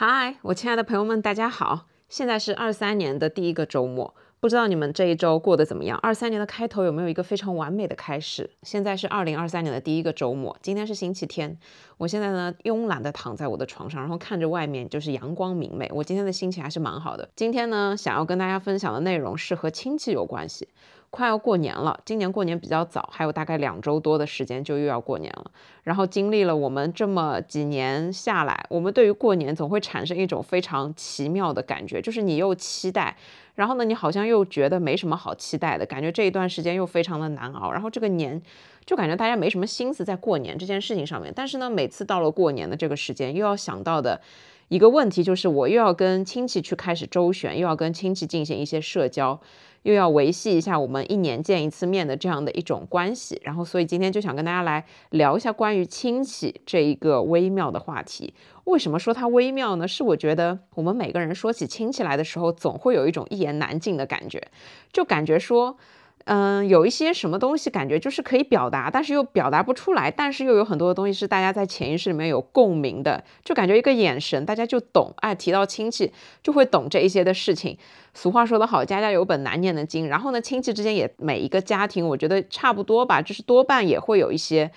嗨，我亲爱的朋友们，大家好！现在是二三年的第一个周末，不知道你们这一周过得怎么样？二三年的开头有没有一个非常完美的开始？现在是二零二三年的第一个周末，今天是星期天。我现在呢，慵懒的躺在我的床上，然后看着外面就是阳光明媚，我今天的心情还是蛮好的。今天呢，想要跟大家分享的内容是和亲戚有关系。快要过年了，今年过年比较早，还有大概两周多的时间就又要过年了。然后经历了我们这么几年下来，我们对于过年总会产生一种非常奇妙的感觉，就是你又期待，然后呢，你好像又觉得没什么好期待的感觉，这一段时间又非常的难熬。然后这个年就感觉大家没什么心思在过年这件事情上面，但是呢，每次到了过年的这个时间，又要想到的。一个问题就是，我又要跟亲戚去开始周旋，又要跟亲戚进行一些社交，又要维系一下我们一年见一次面的这样的一种关系。然后，所以今天就想跟大家来聊一下关于亲戚这一个微妙的话题。为什么说它微妙呢？是我觉得我们每个人说起亲戚来的时候，总会有一种一言难尽的感觉，就感觉说。嗯，有一些什么东西感觉就是可以表达，但是又表达不出来，但是又有很多的东西是大家在潜意识里面有共鸣的，就感觉一个眼神大家就懂，哎，提到亲戚就会懂这一些的事情。俗话说得好，家家有本难念的经。然后呢，亲戚之间也每一个家庭，我觉得差不多吧，就是多半也会有一些。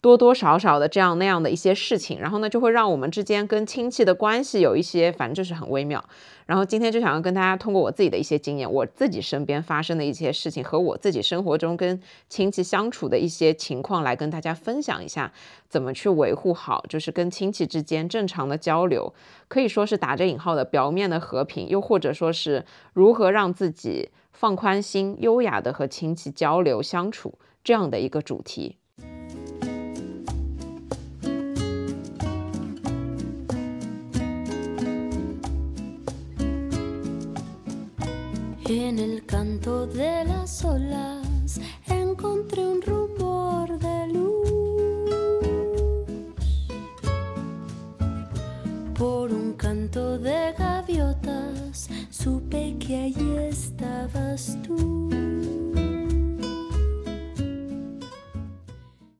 多多少少的这样那样的一些事情，然后呢，就会让我们之间跟亲戚的关系有一些，反正就是很微妙。然后今天就想要跟大家通过我自己的一些经验，我自己身边发生的一些事情和我自己生活中跟亲戚相处的一些情况，来跟大家分享一下，怎么去维护好，就是跟亲戚之间正常的交流，可以说是打着引号的表面的和平，又或者说是如何让自己放宽心，优雅的和亲戚交流相处这样的一个主题。En el canto de las olas encontré un rumor de luz. Por un canto de gaviotas supe que allí estabas tú.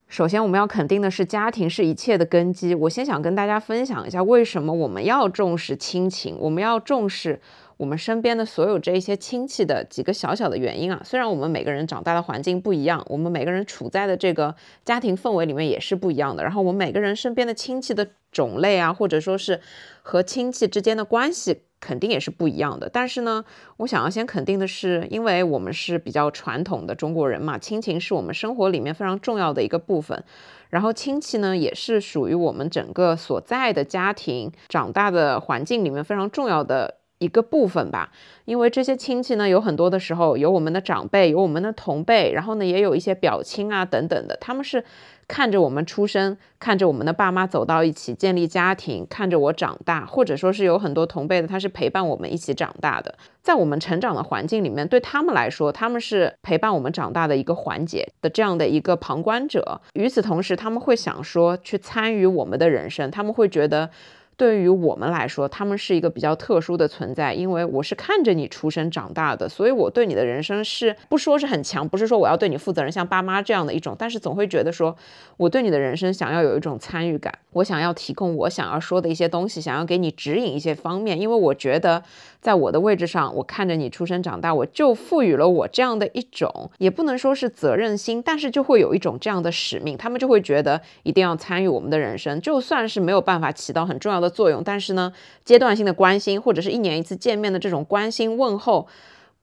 首先，我们要肯定的是，家庭是一切的根基。我先想跟大家分享一下，为什么我们要重视亲情，我们要重视。我们身边的所有这一些亲戚的几个小小的原因啊，虽然我们每个人长大的环境不一样，我们每个人处在的这个家庭氛围里面也是不一样的，然后我们每个人身边的亲戚的种类啊，或者说是和亲戚之间的关系肯定也是不一样的。但是呢，我想要先肯定的是，因为我们是比较传统的中国人嘛，亲情是我们生活里面非常重要的一个部分，然后亲戚呢也是属于我们整个所在的家庭长大的环境里面非常重要的。一个部分吧，因为这些亲戚呢，有很多的时候有我们的长辈，有我们的同辈，然后呢，也有一些表亲啊等等的，他们是看着我们出生，看着我们的爸妈走到一起建立家庭，看着我长大，或者说是有很多同辈的，他是陪伴我们一起长大的，在我们成长的环境里面，对他们来说，他们是陪伴我们长大的一个环节的这样的一个旁观者。与此同时，他们会想说去参与我们的人生，他们会觉得。对于我们来说，他们是一个比较特殊的存在，因为我是看着你出生长大的，所以我对你的人生是不说是很强，不是说我要对你负责任，像爸妈这样的一种，但是总会觉得说我对你的人生想要有一种参与感，我想要提供我想要说的一些东西，想要给你指引一些方面，因为我觉得在我的位置上，我看着你出生长大，我就赋予了我这样的一种，也不能说是责任心，但是就会有一种这样的使命，他们就会觉得一定要参与我们的人生，就算是没有办法起到很重要的。作用，但是呢，阶段性的关心或者是一年一次见面的这种关心问候。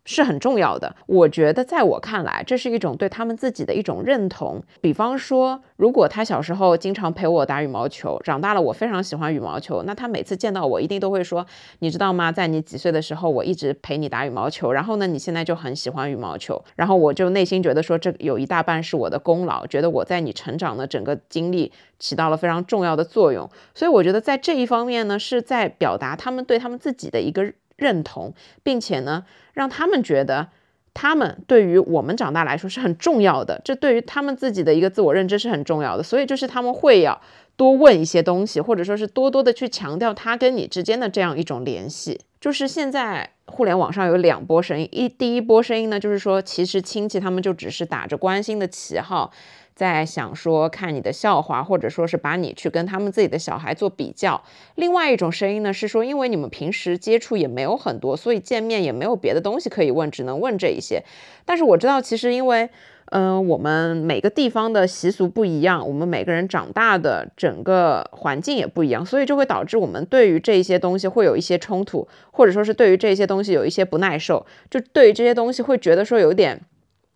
是很重要的。我觉得，在我看来，这是一种对他们自己的一种认同。比方说，如果他小时候经常陪我打羽毛球，长大了我非常喜欢羽毛球，那他每次见到我，一定都会说：“你知道吗？在你几岁的时候，我一直陪你打羽毛球。然后呢，你现在就很喜欢羽毛球。然后我就内心觉得说，这有一大半是我的功劳，觉得我在你成长的整个经历起到了非常重要的作用。所以我觉得在这一方面呢，是在表达他们对他们自己的一个。”认同，并且呢，让他们觉得他们对于我们长大来说是很重要的，这对于他们自己的一个自我认知是很重要的。所以就是他们会要多问一些东西，或者说是多多的去强调他跟你之间的这样一种联系。就是现在互联网上有两波声音，一第一波声音呢，就是说其实亲戚他们就只是打着关心的旗号。在想说看你的笑话，或者说是把你去跟他们自己的小孩做比较。另外一种声音呢是说，因为你们平时接触也没有很多，所以见面也没有别的东西可以问，只能问这一些。但是我知道，其实因为。嗯，我们每个地方的习俗不一样，我们每个人长大的整个环境也不一样，所以就会导致我们对于这些东西会有一些冲突，或者说是对于这些东西有一些不耐受，就对于这些东西会觉得说有点，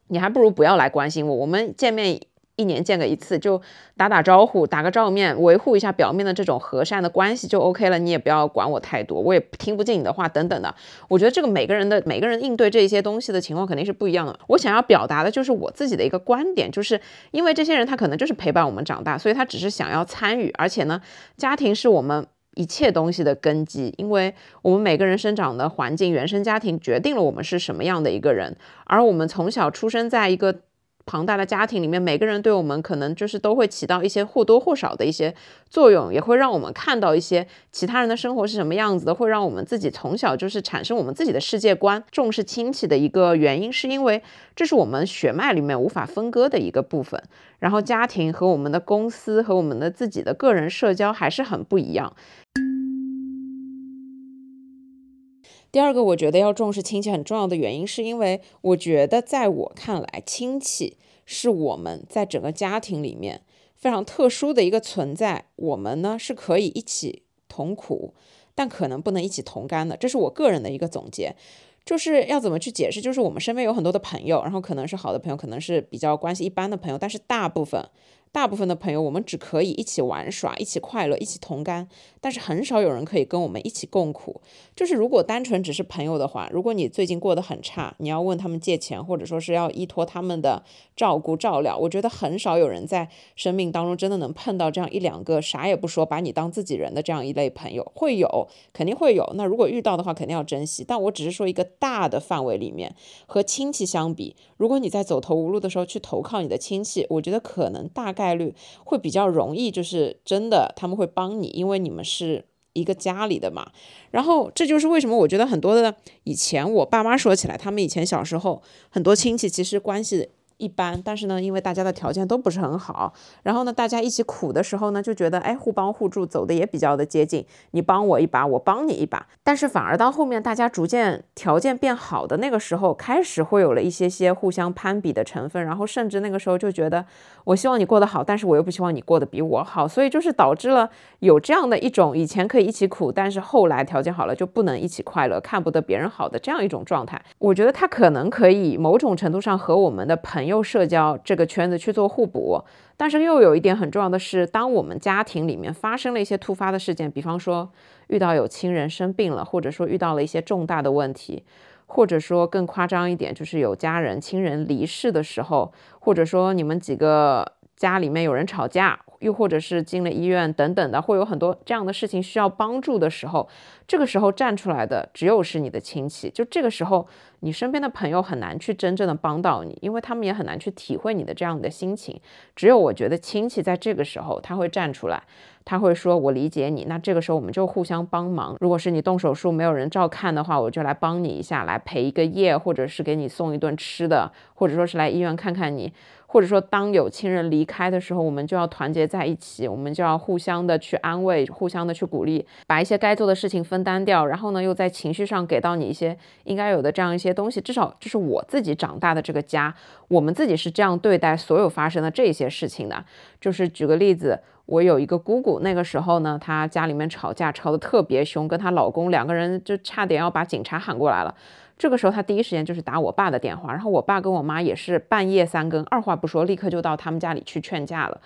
你还不如不要来关心我，我们见面。一年见个一次，就打打招呼，打个照面，维护一下表面的这种和善的关系就 OK 了。你也不要管我太多，我也听不进你的话，等等的。我觉得这个每个人的每个人应对这些东西的情况肯定是不一样的。我想要表达的就是我自己的一个观点，就是因为这些人他可能就是陪伴我们长大，所以他只是想要参与。而且呢，家庭是我们一切东西的根基，因为我们每个人生长的环境、原生家庭决定了我们是什么样的一个人，而我们从小出生在一个。庞大的家庭里面，每个人对我们可能就是都会起到一些或多或少的一些作用，也会让我们看到一些其他人的生活是什么样子的，会让我们自己从小就是产生我们自己的世界观。重视亲戚的一个原因，是因为这是我们血脉里面无法分割的一个部分。然后，家庭和我们的公司和我们的自己的个人社交还是很不一样。第二个，我觉得要重视亲戚很重要的原因，是因为我觉得在我看来，亲戚是我们在整个家庭里面非常特殊的一个存在。我们呢是可以一起同苦，但可能不能一起同甘的。这是我个人的一个总结。就是要怎么去解释？就是我们身边有很多的朋友，然后可能是好的朋友，可能是比较关系一般的朋友，但是大部分。大部分的朋友，我们只可以一起玩耍，一起快乐，一起同甘，但是很少有人可以跟我们一起共苦。就是如果单纯只是朋友的话，如果你最近过得很差，你要问他们借钱，或者说是要依托他们的照顾照料，我觉得很少有人在生命当中真的能碰到这样一两个啥也不说，把你当自己人的这样一类朋友。会有，肯定会有。那如果遇到的话，肯定要珍惜。但我只是说一个大的范围里面，和亲戚相比，如果你在走投无路的时候去投靠你的亲戚，我觉得可能大。概概率会比较容易，就是真的他们会帮你，因为你们是一个家里的嘛。然后这就是为什么我觉得很多的以前我爸妈说起来，他们以前小时候很多亲戚其实关系。一般，但是呢，因为大家的条件都不是很好，然后呢，大家一起苦的时候呢，就觉得哎，互帮互助，走的也比较的接近，你帮我一把，我帮你一把。但是反而到后面，大家逐渐条件变好的那个时候，开始会有了一些些互相攀比的成分，然后甚至那个时候就觉得，我希望你过得好，但是我又不希望你过得比我好，所以就是导致了有这样的一种以前可以一起苦，但是后来条件好了就不能一起快乐，看不得别人好的这样一种状态。我觉得他可能可以某种程度上和我们的朋又社交这个圈子去做互补，但是又有一点很重要的是，当我们家庭里面发生了一些突发的事件，比方说遇到有亲人生病了，或者说遇到了一些重大的问题，或者说更夸张一点，就是有家人亲人离世的时候，或者说你们几个家里面有人吵架，又或者是进了医院等等的，会有很多这样的事情需要帮助的时候，这个时候站出来的只有是你的亲戚，就这个时候。你身边的朋友很难去真正的帮到你，因为他们也很难去体会你的这样的心情。只有我觉得亲戚在这个时候他会站出来，他会说：“我理解你。”那这个时候我们就互相帮忙。如果是你动手术没有人照看的话，我就来帮你一下，来陪一个夜，或者是给你送一顿吃的，或者说是来医院看看你。或者说，当有亲人离开的时候，我们就要团结在一起，我们就要互相的去安慰，互相的去鼓励，把一些该做的事情分担掉，然后呢，又在情绪上给到你一些应该有的这样一些东西。至少这是我自己长大的这个家，我们自己是这样对待所有发生的这些事情的。就是举个例子，我有一个姑姑，那个时候呢，她家里面吵架吵得特别凶，跟她老公两个人就差点要把警察喊过来了。这个时候，他第一时间就是打我爸的电话，然后我爸跟我妈也是半夜三更，二话不说，立刻就到他们家里去劝架了。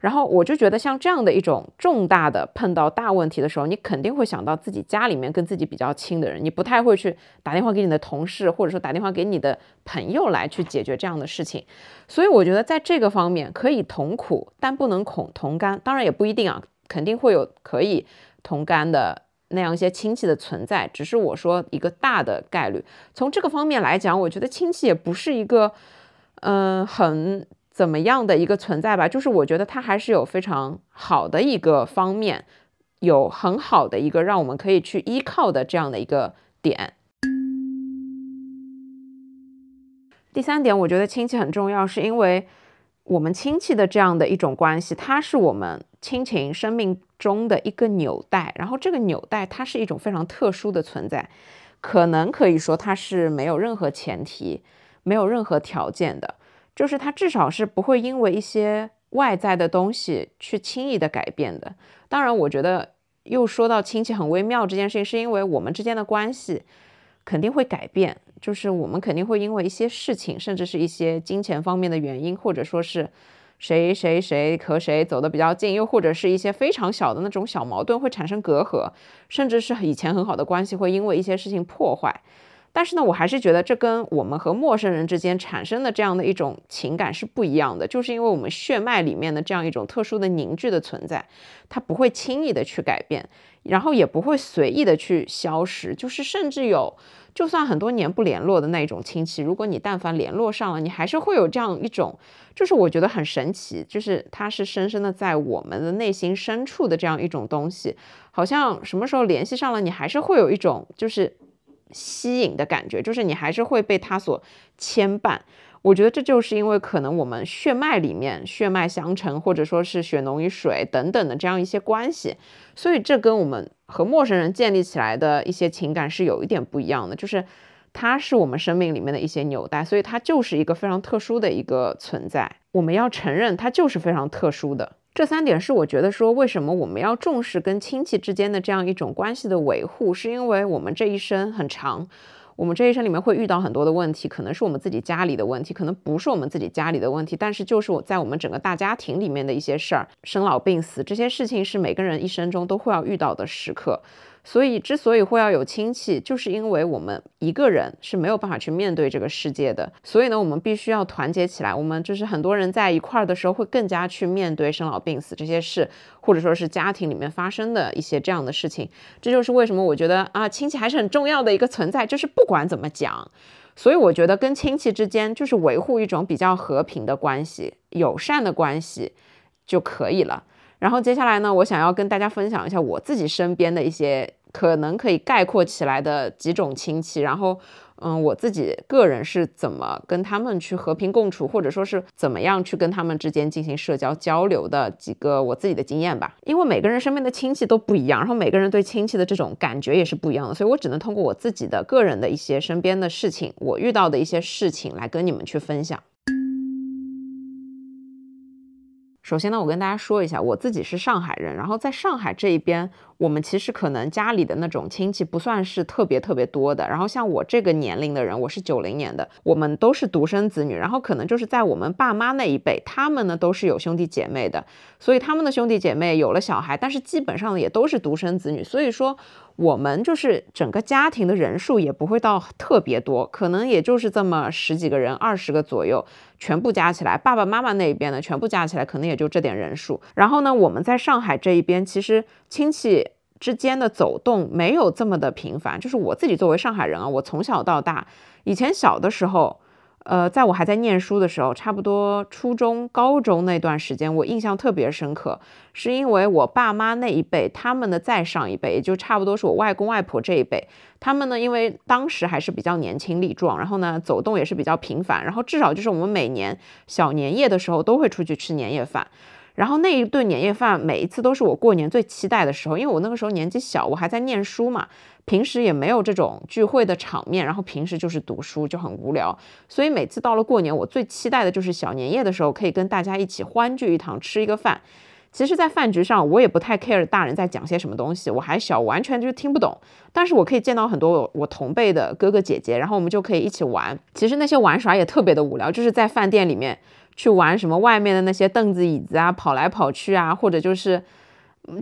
然后我就觉得，像这样的一种重大的碰到大问题的时候，你肯定会想到自己家里面跟自己比较亲的人，你不太会去打电话给你的同事，或者说打电话给你的朋友来去解决这样的事情。所以我觉得在这个方面可以同苦，但不能恐同甘。当然也不一定啊，肯定会有可以同甘的。那样一些亲戚的存在，只是我说一个大的概率。从这个方面来讲，我觉得亲戚也不是一个，嗯，很怎么样的一个存在吧。就是我觉得它还是有非常好的一个方面，有很好的一个让我们可以去依靠的这样的一个点。第三点，我觉得亲戚很重要，是因为。我们亲戚的这样的一种关系，它是我们亲情生命中的一个纽带。然后这个纽带，它是一种非常特殊的存在，可能可以说它是没有任何前提、没有任何条件的，就是它至少是不会因为一些外在的东西去轻易的改变的。当然，我觉得又说到亲戚很微妙这件事情，是因为我们之间的关系肯定会改变。就是我们肯定会因为一些事情，甚至是一些金钱方面的原因，或者说是谁谁谁和谁走得比较近，又或者是一些非常小的那种小矛盾会产生隔阂，甚至是以前很好的关系会因为一些事情破坏。但是呢，我还是觉得这跟我们和陌生人之间产生的这样的一种情感是不一样的，就是因为我们血脉里面的这样一种特殊的凝聚的存在，它不会轻易的去改变，然后也不会随意的去消失，就是甚至有。就算很多年不联络的那种亲戚，如果你但凡联络上了，你还是会有这样一种，就是我觉得很神奇，就是它是深深的在我们的内心深处的这样一种东西，好像什么时候联系上了，你还是会有一种就是吸引的感觉，就是你还是会被他所牵绊。我觉得这就是因为可能我们血脉里面血脉相承，或者说是血浓于水等等的这样一些关系，所以这跟我们和陌生人建立起来的一些情感是有一点不一样的，就是它是我们生命里面的一些纽带，所以它就是一个非常特殊的一个存在，我们要承认它就是非常特殊的。这三点是我觉得说为什么我们要重视跟亲戚之间的这样一种关系的维护，是因为我们这一生很长。我们这一生里面会遇到很多的问题，可能是我们自己家里的问题，可能不是我们自己家里的问题，但是就是我在我们整个大家庭里面的一些事儿，生老病死这些事情是每个人一生中都会要遇到的时刻。所以，之所以会要有亲戚，就是因为我们一个人是没有办法去面对这个世界的。所以呢，我们必须要团结起来。我们就是很多人在一块儿的时候，会更加去面对生老病死这些事，或者说是家庭里面发生的一些这样的事情。这就是为什么我觉得啊，亲戚还是很重要的一个存在。就是不管怎么讲，所以我觉得跟亲戚之间就是维护一种比较和平的关系、友善的关系就可以了。然后接下来呢，我想要跟大家分享一下我自己身边的一些可能可以概括起来的几种亲戚，然后，嗯，我自己个人是怎么跟他们去和平共处，或者说是怎么样去跟他们之间进行社交交流的几个我自己的经验吧。因为每个人身边的亲戚都不一样，然后每个人对亲戚的这种感觉也是不一样的，所以我只能通过我自己的个人的一些身边的事情，我遇到的一些事情来跟你们去分享。首先呢，我跟大家说一下，我自己是上海人，然后在上海这一边，我们其实可能家里的那种亲戚不算是特别特别多的。然后像我这个年龄的人，我是九零年的，我们都是独生子女，然后可能就是在我们爸妈那一辈，他们呢都是有兄弟姐妹的，所以他们的兄弟姐妹有了小孩，但是基本上也都是独生子女，所以说。我们就是整个家庭的人数也不会到特别多，可能也就是这么十几个人、二十个左右，全部加起来，爸爸妈妈那一边呢，全部加起来可能也就这点人数。然后呢，我们在上海这一边，其实亲戚之间的走动没有这么的频繁。就是我自己作为上海人啊，我从小到大，以前小的时候。呃，在我还在念书的时候，差不多初中、高中那段时间，我印象特别深刻，是因为我爸妈那一辈，他们的再上一辈，也就差不多是我外公外婆这一辈，他们呢，因为当时还是比较年轻力壮，然后呢，走动也是比较频繁，然后至少就是我们每年小年夜的时候都会出去吃年夜饭。然后那一顿年夜饭，每一次都是我过年最期待的时候，因为我那个时候年纪小，我还在念书嘛，平时也没有这种聚会的场面，然后平时就是读书，就很无聊，所以每次到了过年，我最期待的就是小年夜的时候，可以跟大家一起欢聚一堂，吃一个饭。其实，在饭局上，我也不太 care 大人在讲些什么东西，我还小，完全就听不懂。但是我可以见到很多我同辈的哥哥姐姐，然后我们就可以一起玩。其实那些玩耍也特别的无聊，就是在饭店里面。去玩什么外面的那些凳子椅子啊，跑来跑去啊，或者就是，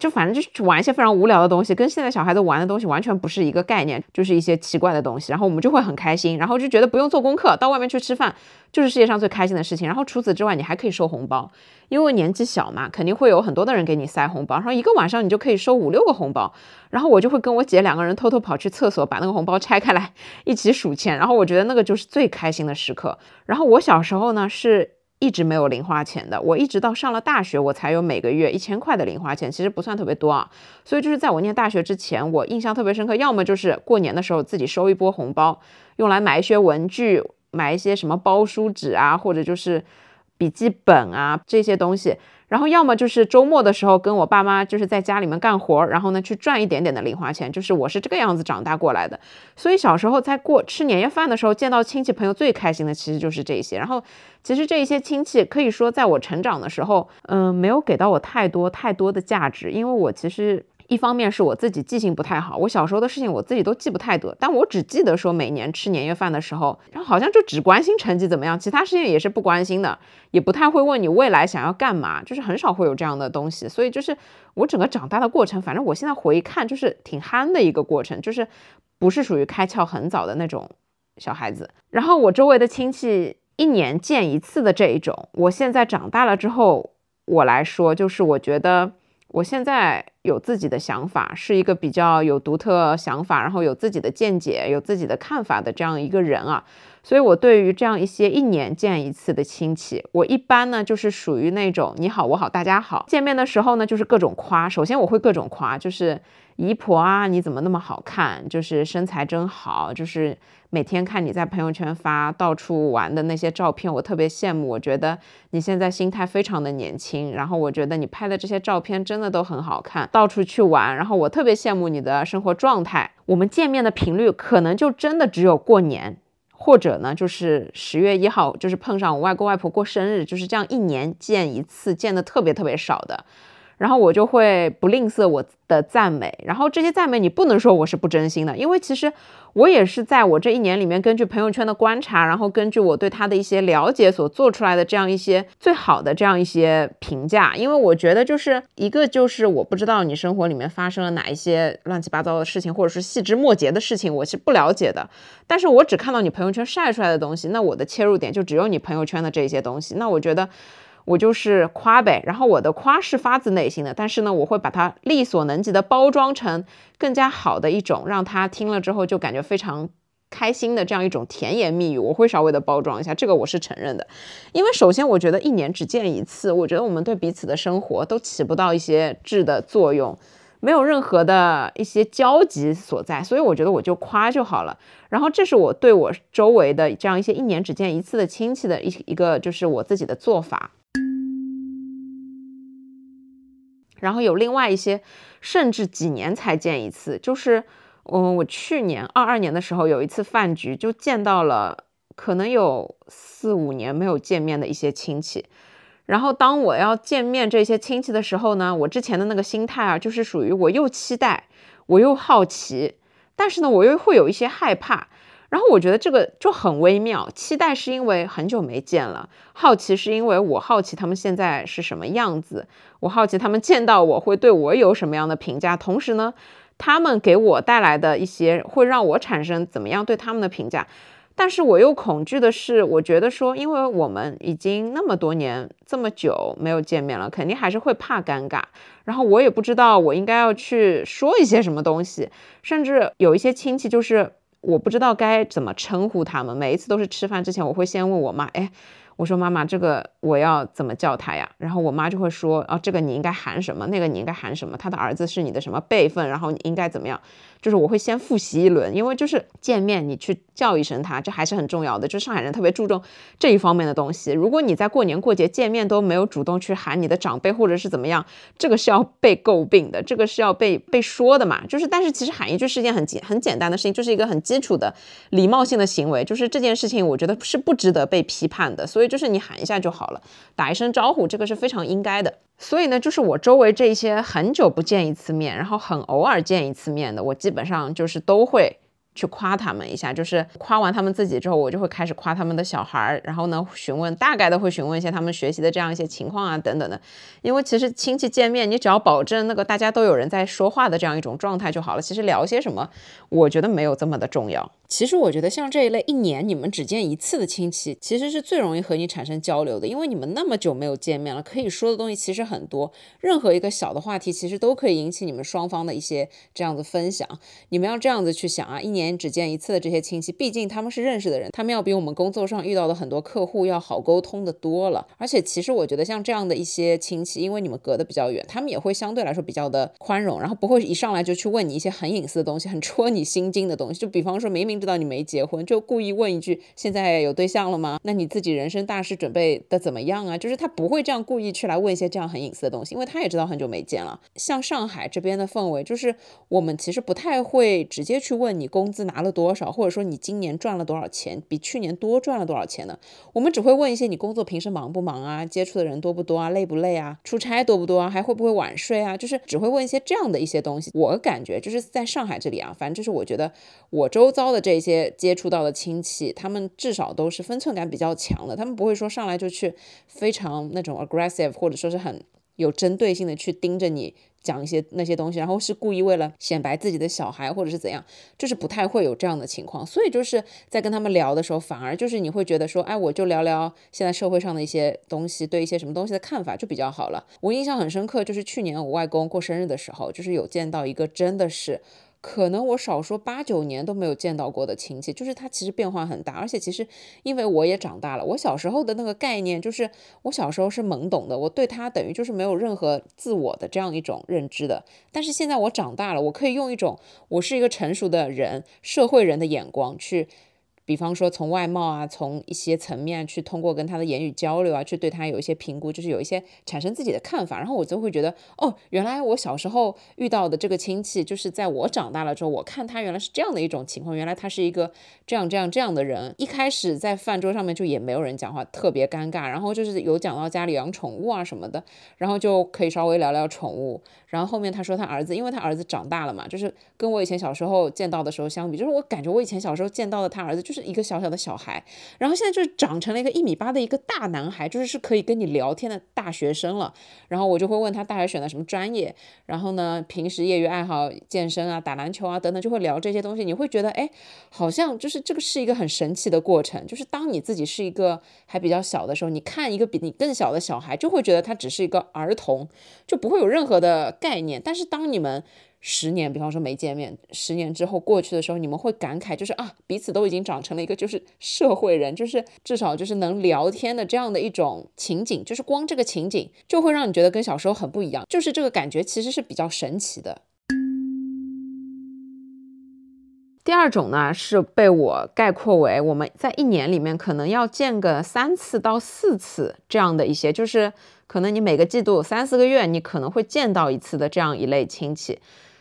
就反正就是玩一些非常无聊的东西，跟现在小孩子玩的东西完全不是一个概念，就是一些奇怪的东西。然后我们就会很开心，然后就觉得不用做功课，到外面去吃饭就是世界上最开心的事情。然后除此之外，你还可以收红包，因为年纪小嘛，肯定会有很多的人给你塞红包。然后一个晚上你就可以收五六个红包。然后我就会跟我姐两个人偷偷跑去厕所，把那个红包拆开来一起数钱。然后我觉得那个就是最开心的时刻。然后我小时候呢是。一直没有零花钱的，我一直到上了大学，我才有每个月一千块的零花钱，其实不算特别多啊。所以就是在我念大学之前，我印象特别深刻，要么就是过年的时候自己收一波红包，用来买一些文具，买一些什么包书纸啊，或者就是笔记本啊这些东西。然后要么就是周末的时候跟我爸妈就是在家里面干活，然后呢去赚一点点的零花钱，就是我是这个样子长大过来的。所以小时候在过吃年夜饭的时候，见到亲戚朋友最开心的其实就是这些。然后其实这一些亲戚可以说在我成长的时候，嗯，没有给到我太多太多的价值，因为我其实。一方面是我自己记性不太好，我小时候的事情我自己都记不太得，但我只记得说每年吃年夜饭的时候，然后好像就只关心成绩怎么样，其他事情也是不关心的，也不太会问你未来想要干嘛，就是很少会有这样的东西。所以就是我整个长大的过程，反正我现在回看就是挺憨的一个过程，就是不是属于开窍很早的那种小孩子。然后我周围的亲戚一年见一次的这一种，我现在长大了之后，我来说就是我觉得。我现在有自己的想法，是一个比较有独特想法，然后有自己的见解、有自己的看法的这样一个人啊。所以，我对于这样一些一年见一次的亲戚，我一般呢就是属于那种你好我好大家好，见面的时候呢就是各种夸。首先我会各种夸，就是姨婆啊你怎么那么好看，就是身材真好，就是。每天看你在朋友圈发到处玩的那些照片，我特别羡慕。我觉得你现在心态非常的年轻，然后我觉得你拍的这些照片真的都很好看，到处去玩，然后我特别羡慕你的生活状态。我们见面的频率可能就真的只有过年，或者呢就是十月一号，就是碰上我外公外婆过生日，就是这样一年见一次，见的特别特别少的。然后我就会不吝啬我的赞美，然后这些赞美你不能说我是不真心的，因为其实我也是在我这一年里面，根据朋友圈的观察，然后根据我对他的一些了解所做出来的这样一些最好的这样一些评价。因为我觉得就是一个就是我不知道你生活里面发生了哪一些乱七八糟的事情，或者是细枝末节的事情，我是不了解的。但是我只看到你朋友圈晒出来的东西，那我的切入点就只有你朋友圈的这些东西。那我觉得。我就是夸呗，然后我的夸是发自内心的，但是呢，我会把它力所能及的包装成更加好的一种，让他听了之后就感觉非常开心的这样一种甜言蜜语，我会稍微的包装一下，这个我是承认的。因为首先我觉得一年只见一次，我觉得我们对彼此的生活都起不到一些质的作用，没有任何的一些交集所在，所以我觉得我就夸就好了。然后这是我对我周围的这样一些一年只见一次的亲戚的一一个就是我自己的做法。然后有另外一些，甚至几年才见一次，就是，嗯，我去年二二年的时候有一次饭局，就见到了可能有四五年没有见面的一些亲戚。然后当我要见面这些亲戚的时候呢，我之前的那个心态啊，就是属于我又期待，我又好奇，但是呢，我又会有一些害怕。然后我觉得这个就很微妙，期待是因为很久没见了，好奇是因为我好奇他们现在是什么样子，我好奇他们见到我会对我有什么样的评价，同时呢，他们给我带来的一些会让我产生怎么样对他们的评价，但是我又恐惧的是，我觉得说，因为我们已经那么多年这么久没有见面了，肯定还是会怕尴尬，然后我也不知道我应该要去说一些什么东西，甚至有一些亲戚就是。我不知道该怎么称呼他们，每一次都是吃饭之前，我会先问我妈，哎。我说妈妈，这个我要怎么叫他呀？然后我妈就会说，哦，这个你应该喊什么？那个你应该喊什么？他的儿子是你的什么辈分？然后你应该怎么样？就是我会先复习一轮，因为就是见面你去叫一声他，这还是很重要的。就上海人特别注重这一方面的东西。如果你在过年过节见面都没有主动去喊你的长辈或者是怎么样，这个是要被诟病的，这个是要被被说的嘛。就是，但是其实喊一句是一件很简很简单的事情，就是一个很基础的礼貌性的行为。就是这件事情，我觉得是不值得被批判的。所以。就是你喊一下就好了，打一声招呼，这个是非常应该的。所以呢，就是我周围这些很久不见一次面，然后很偶尔见一次面的，我基本上就是都会。去夸他们一下，就是夸完他们自己之后，我就会开始夸他们的小孩儿，然后呢，询问大概的会询问一些他们学习的这样一些情况啊，等等的。因为其实亲戚见面，你只要保证那个大家都有人在说话的这样一种状态就好了。其实聊些什么，我觉得没有这么的重要。其实我觉得像这一类一年你们只见一次的亲戚，其实是最容易和你产生交流的，因为你们那么久没有见面了，可以说的东西其实很多。任何一个小的话题，其实都可以引起你们双方的一些这样子分享。你们要这样子去想啊，一年。只见一次的这些亲戚，毕竟他们是认识的人，他们要比我们工作上遇到的很多客户要好沟通的多了。而且，其实我觉得像这样的一些亲戚，因为你们隔得比较远，他们也会相对来说比较的宽容，然后不会一上来就去问你一些很隐私的东西，很戳你心经的东西。就比方说，明明知道你没结婚，就故意问一句：“现在有对象了吗？那你自己人生大事准备的怎么样啊？”就是他不会这样故意去来问一些这样很隐私的东西，因为他也知道很久没见了。像上海这边的氛围，就是我们其实不太会直接去问你工资拿了多少，或者说你今年赚了多少钱，比去年多赚了多少钱呢？我们只会问一些你工作平时忙不忙啊，接触的人多不多啊，累不累啊，出差多不多啊，还会不会晚睡啊？就是只会问一些这样的一些东西。我感觉就是在上海这里啊，反正就是我觉得我周遭的这些接触到的亲戚，他们至少都是分寸感比较强的，他们不会说上来就去非常那种 aggressive，或者说是很有针对性的去盯着你讲一些那些东西，然后是故意为了显摆自己的小孩或者是怎样，就是不太会有这样的情况。所以就是在跟他们聊的时候，反而就是你会觉得说，哎，我就聊聊现在社会上的一些东西，对一些什么东西的看法就比较好了。我印象很深刻，就是去年我外公过生日的时候，就是有见到一个真的是。可能我少说八九年都没有见到过的亲戚，就是他其实变化很大，而且其实因为我也长大了，我小时候的那个概念就是我小时候是懵懂的，我对他等于就是没有任何自我的这样一种认知的。但是现在我长大了，我可以用一种我是一个成熟的人、社会人的眼光去。比方说，从外貌啊，从一些层面去通过跟他的言语交流啊，去对他有一些评估，就是有一些产生自己的看法。然后我就会觉得，哦，原来我小时候遇到的这个亲戚，就是在我长大了之后，我看他原来是这样的一种情况，原来他是一个这样这样这样的人。一开始在饭桌上面就也没有人讲话，特别尴尬。然后就是有讲到家里养宠物啊什么的，然后就可以稍微聊聊宠物。然后后面他说他儿子，因为他儿子长大了嘛，就是跟我以前小时候见到的时候相比，就是我感觉我以前小时候见到的他儿子就是是一个小小的小孩，然后现在就是长成了一个一米八的一个大男孩，就是是可以跟你聊天的大学生了。然后我就会问他大学选的什么专业，然后呢平时业余爱好健身啊、打篮球啊等等，就会聊这些东西。你会觉得哎，好像就是这个是一个很神奇的过程，就是当你自己是一个还比较小的时候，你看一个比你更小的小孩，就会觉得他只是一个儿童，就不会有任何的。概念，但是当你们十年，比方说没见面，十年之后过去的时候，你们会感慨，就是啊，彼此都已经长成了一个就是社会人，就是至少就是能聊天的这样的一种情景，就是光这个情景就会让你觉得跟小时候很不一样，就是这个感觉其实是比较神奇的。第二种呢，是被我概括为我们在一年里面可能要见个三次到四次这样的一些，就是可能你每个季度三四个月你可能会见到一次的这样一类亲戚。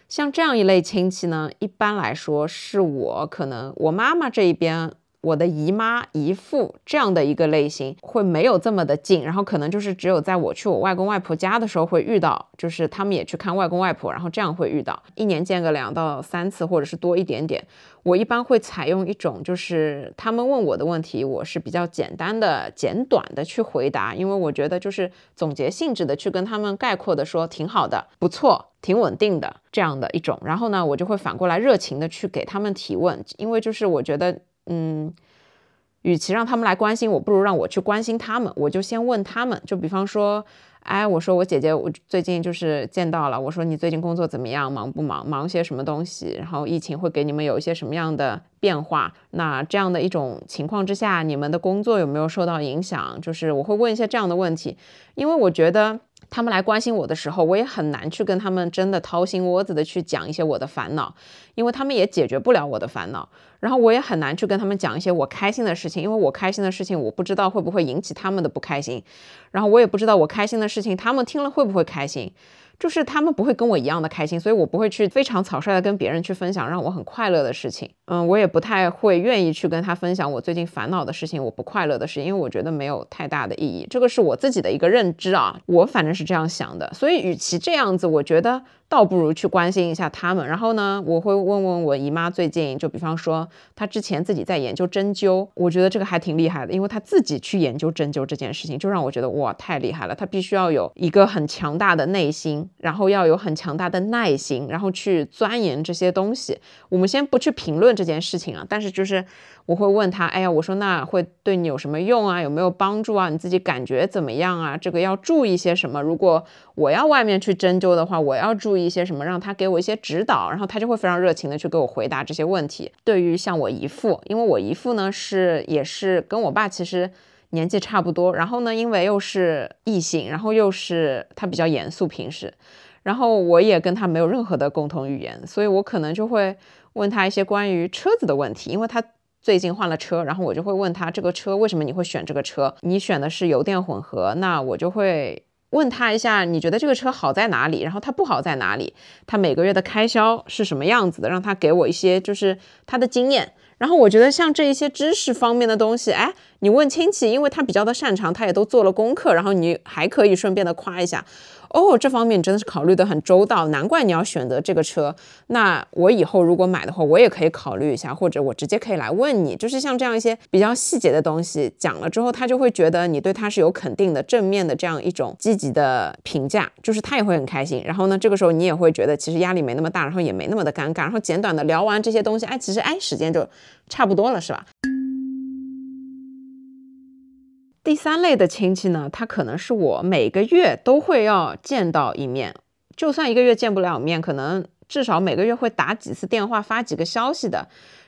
像这样一类亲戚呢，一般来说是我可能我妈妈这一边。我的姨妈姨父这样的一个类型会没有这么的近，然后可能就是只有在我去我外公外婆家的时候会遇到，就是他们也去看外公外婆，然后这样会遇到，一年见个两到三次或者是多一点点。我一般会采用一种就是他们问我的问题，我是比较简单的、简短的去回答，因为我觉得就是总结性质的去跟他们概括的说挺好的、不错、挺稳定的这样的一种。然后呢，我就会反过来热情的去给他们提问，因为就是我觉得。嗯，与其让他们来关心我，不如让我去关心他们。我就先问他们，就比方说，哎，我说我姐姐，我最近就是见到了。我说你最近工作怎么样？忙不忙？忙些什么东西？然后疫情会给你们有一些什么样的变化？那这样的一种情况之下，你们的工作有没有受到影响？就是我会问一些这样的问题，因为我觉得。他们来关心我的时候，我也很难去跟他们真的掏心窝子的去讲一些我的烦恼，因为他们也解决不了我的烦恼。然后我也很难去跟他们讲一些我开心的事情，因为我开心的事情我不知道会不会引起他们的不开心，然后我也不知道我开心的事情他们听了会不会开心。就是他们不会跟我一样的开心，所以我不会去非常草率的跟别人去分享让我很快乐的事情。嗯，我也不太会愿意去跟他分享我最近烦恼的事情，我不快乐的事，因为我觉得没有太大的意义。这个是我自己的一个认知啊，我反正是这样想的。所以与其这样子，我觉得。倒不如去关心一下他们，然后呢，我会问问我姨妈最近，就比方说她之前自己在研究针灸，我觉得这个还挺厉害的，因为她自己去研究针灸这件事情，就让我觉得哇太厉害了。她必须要有一个很强大的内心，然后要有很强大的耐心，然后去钻研这些东西。我们先不去评论这件事情啊，但是就是。我会问他，哎呀，我说那会对你有什么用啊？有没有帮助啊？你自己感觉怎么样啊？这个要注意些什么？如果我要外面去针灸的话，我要注意一些什么？让他给我一些指导，然后他就会非常热情的去给我回答这些问题。对于像我姨父，因为我姨父呢是也是跟我爸其实年纪差不多，然后呢因为又是异性，然后又是他比较严肃平时，然后我也跟他没有任何的共同语言，所以我可能就会。问他一些关于车子的问题，因为他最近换了车，然后我就会问他这个车为什么你会选这个车？你选的是油电混合，那我就会问他一下，你觉得这个车好在哪里？然后它不好在哪里？他每个月的开销是什么样子的？让他给我一些就是他的经验。然后我觉得像这一些知识方面的东西，哎，你问亲戚，因为他比较的擅长，他也都做了功课，然后你还可以顺便的夸一下。哦，这方面你真的是考虑的很周到，难怪你要选择这个车。那我以后如果买的话，我也可以考虑一下，或者我直接可以来问你，就是像这样一些比较细节的东西讲了之后，他就会觉得你对他是有肯定的、正面的这样一种积极的评价，就是他也会很开心。然后呢，这个时候你也会觉得其实压力没那么大，然后也没那么的尴尬。然后简短的聊完这些东西，哎，其实哎，时间就差不多了，是吧？第三类的亲戚呢，他可能是我每个月都会要见到一面，就算一个月见不了面，可能至少每个月会打几次电话、发几个消息的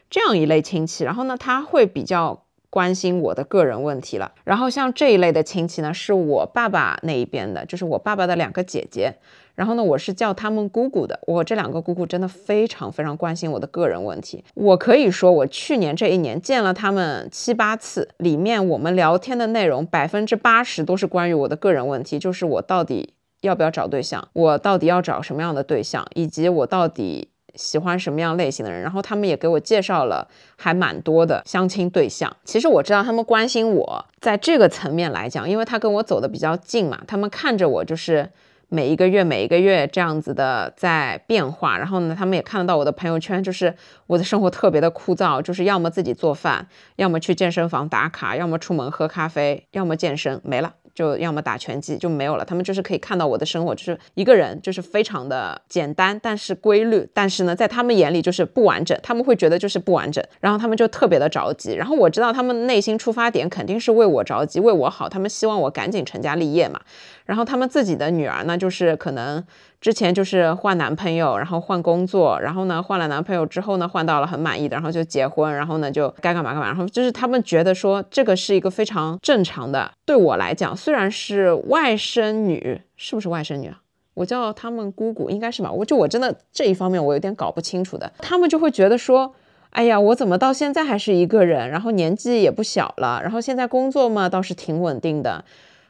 这样一类亲戚。然后呢，他会比较关心我的个人问题了。然后像这一类的亲戚呢，是我爸爸那一边的，就是我爸爸的两个姐姐。然后呢，我是叫他们姑姑的。我这两个姑姑真的非常非常关心我的个人问题。我可以说，我去年这一年见了他们七八次，里面我们聊天的内容百分之八十都是关于我的个人问题，就是我到底要不要找对象，我到底要找什么样的对象，以及我到底喜欢什么样类型的人。然后他们也给我介绍了还蛮多的相亲对象。其实我知道他们关心我在这个层面来讲，因为他跟我走的比较近嘛，他们看着我就是。每一个月，每一个月这样子的在变化，然后呢，他们也看得到我的朋友圈，就是我的生活特别的枯燥，就是要么自己做饭，要么去健身房打卡，要么出门喝咖啡，要么健身，没了。就要么打拳击就没有了，他们就是可以看到我的生活，就是一个人，就是非常的简单，但是规律，但是呢，在他们眼里就是不完整，他们会觉得就是不完整，然后他们就特别的着急，然后我知道他们内心出发点肯定是为我着急，为我好，他们希望我赶紧成家立业嘛，然后他们自己的女儿呢，就是可能。之前就是换男朋友，然后换工作，然后呢换了男朋友之后呢换到了很满意的，然后就结婚，然后呢就该干嘛干嘛，然后就是他们觉得说这个是一个非常正常的。对我来讲，虽然是外甥女，是不是外甥女啊？我叫他们姑姑，应该是吧？我就我真的这一方面我有点搞不清楚的。他们就会觉得说，哎呀，我怎么到现在还是一个人，然后年纪也不小了，然后现在工作嘛倒是挺稳定的。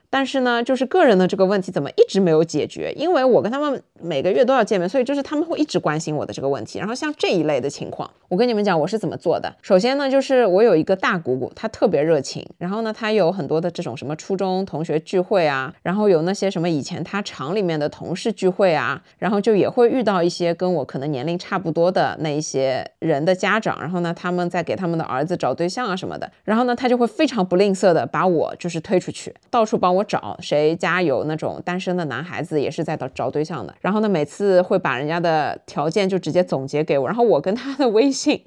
但是呢，就是个人的这个问题怎么一直没有解决？因为我跟他们每个月都要见面，所以就是他们会一直关心我的这个问题。然后像这一类的情况，我跟你们讲我是怎么做的。首先呢，就是我有一个大姑姑，她特别热情。然后呢，她有很多的这种什么初中同学聚会啊，然后有那些什么以前她厂里面的同事聚会啊，然后就也会遇到一些跟我可能年龄差不多的那一些人的家长。然后呢，他们在给他们的儿子找对象啊什么的。然后呢，他就会非常不吝啬的把我就是推出去，到处帮我。找谁家有那种单身的男孩子，也是在找找对象的。然后呢，每次会把人家的条件就直接总结给我。然后我跟他的微信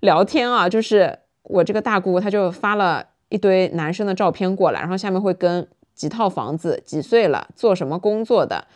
聊天啊，就是我这个大姑，她就发了一堆男生的照片过来，然后下面会跟几套房子、几岁了、做什么工作的。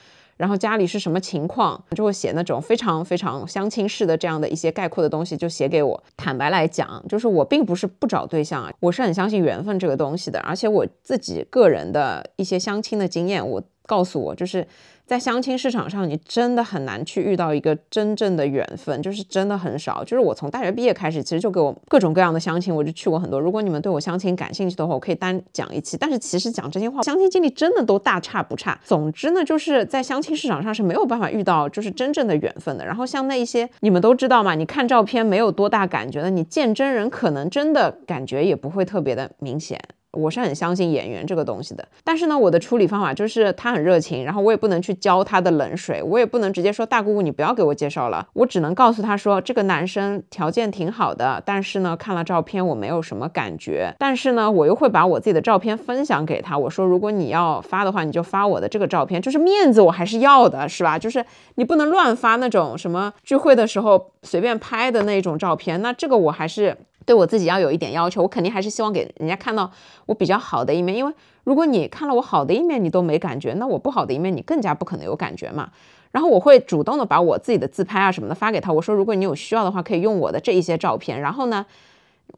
然后家里是什么情况，就会写那种非常非常相亲式的这样的一些概括的东西，就写给我。坦白来讲，就是我并不是不找对象啊，我是很相信缘分这个东西的，而且我自己个人的一些相亲的经验，我告诉我就是。在相亲市场上，你真的很难去遇到一个真正的缘分，就是真的很少。就是我从大学毕业开始，其实就给我各种各样的相亲，我就去过很多。如果你们对我相亲感兴趣的话，我可以单讲一期。但是其实讲这些话，相亲经历真的都大差不差。总之呢，就是在相亲市场上是没有办法遇到就是真正的缘分的。然后像那一些你们都知道嘛，你看照片没有多大感觉的，你见真人可能真的感觉也不会特别的明显。我是很相信演员这个东西的，但是呢，我的处理方法就是他很热情，然后我也不能去浇他的冷水，我也不能直接说大姑姑你不要给我介绍了，我只能告诉他说这个男生条件挺好的，但是呢，看了照片我没有什么感觉，但是呢，我又会把我自己的照片分享给他，我说如果你要发的话，你就发我的这个照片，就是面子我还是要的，是吧？就是你不能乱发那种什么聚会的时候随便拍的那种照片，那这个我还是。对我自己要有一点要求，我肯定还是希望给人家看到我比较好的一面，因为如果你看了我好的一面，你都没感觉，那我不好的一面你更加不可能有感觉嘛。然后我会主动的把我自己的自拍啊什么的发给他，我说如果你有需要的话，可以用我的这一些照片。然后呢，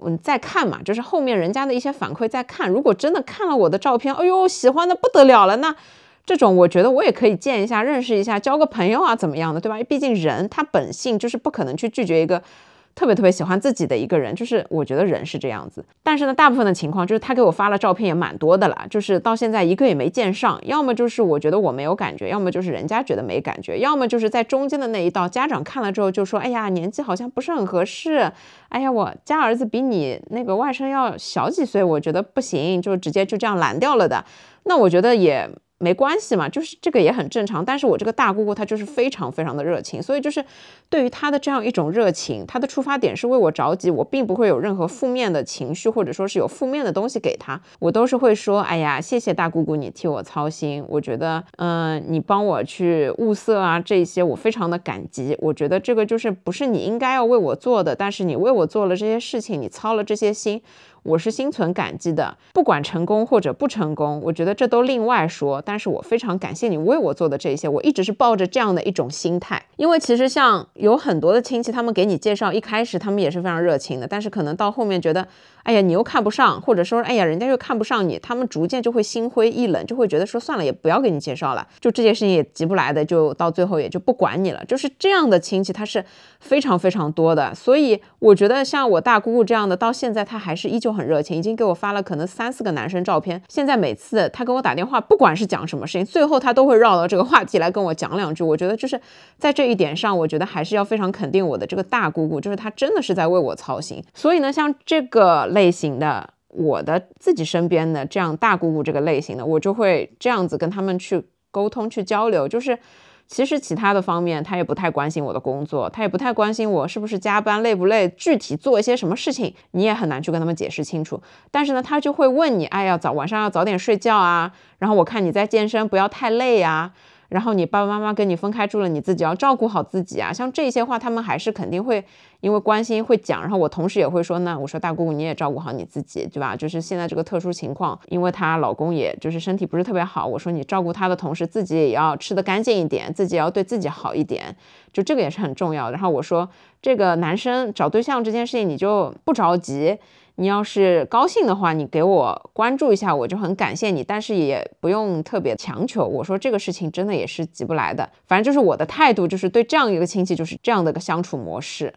嗯，再看嘛，就是后面人家的一些反馈再看。如果真的看了我的照片，哎呦，喜欢的不得了了，那这种我觉得我也可以见一下，认识一下，交个朋友啊，怎么样的，对吧？毕竟人他本性就是不可能去拒绝一个。特别特别喜欢自己的一个人，就是我觉得人是这样子。但是呢，大部分的情况就是他给我发了照片也蛮多的了，就是到现在一个也没见上。要么就是我觉得我没有感觉，要么就是人家觉得没感觉，要么就是在中间的那一道，家长看了之后就说：“哎呀，年纪好像不是很合适。”哎呀，我家儿子比你那个外甥要小几岁，我觉得不行，就直接就这样拦掉了的。那我觉得也。没关系嘛，就是这个也很正常。但是我这个大姑姑她就是非常非常的热情，所以就是对于她的这样一种热情，她的出发点是为我着急，我并不会有任何负面的情绪，或者说是有负面的东西给她，我都是会说，哎呀，谢谢大姑姑你替我操心，我觉得，嗯，你帮我去物色啊这些，我非常的感激。我觉得这个就是不是你应该要为我做的，但是你为我做了这些事情，你操了这些心。我是心存感激的，不管成功或者不成功，我觉得这都另外说。但是我非常感谢你为我做的这些，我一直是抱着这样的一种心态。因为其实像有很多的亲戚，他们给你介绍，一开始他们也是非常热情的，但是可能到后面觉得。哎呀，你又看不上，或者说，哎呀，人家又看不上你，他们逐渐就会心灰意冷，就会觉得说算了，也不要给你介绍了，就这件事情也急不来的，就到最后也就不管你了。就是这样的亲戚，他是非常非常多的。所以我觉得像我大姑姑这样的，到现在他还是依旧很热情，已经给我发了可能三四个男生照片。现在每次他跟我打电话，不管是讲什么事情，最后他都会绕到这个话题来跟我讲两句。我觉得就是在这一点上，我觉得还是要非常肯定我的这个大姑姑，就是她真的是在为我操心。所以呢，像这个。类型的，我的自己身边的这样大姑姑这个类型的，我就会这样子跟他们去沟通、去交流。就是其实其他的方面，他也不太关心我的工作，他也不太关心我是不是加班、累不累，具体做一些什么事情，你也很难去跟他们解释清楚。但是呢，他就会问你，哎，要早晚上要早点睡觉啊，然后我看你在健身，不要太累啊。然后你爸爸妈妈跟你分开住了，你自己要照顾好自己啊。像这些话，他们还是肯定会因为关心会讲。然后我同时也会说呢，我说大姑姑你也照顾好你自己，对吧？就是现在这个特殊情况，因为她老公也就是身体不是特别好，我说你照顾他的同时，自己也要吃得干净一点，自己也要对自己好一点，就这个也是很重要。然后我说这个男生找对象这件事情你就不着急。你要是高兴的话，你给我关注一下，我就很感谢你。但是也不用特别强求。我说这个事情真的也是急不来的，反正就是我的态度，就是对这样一个亲戚就是这样的一个相处模式。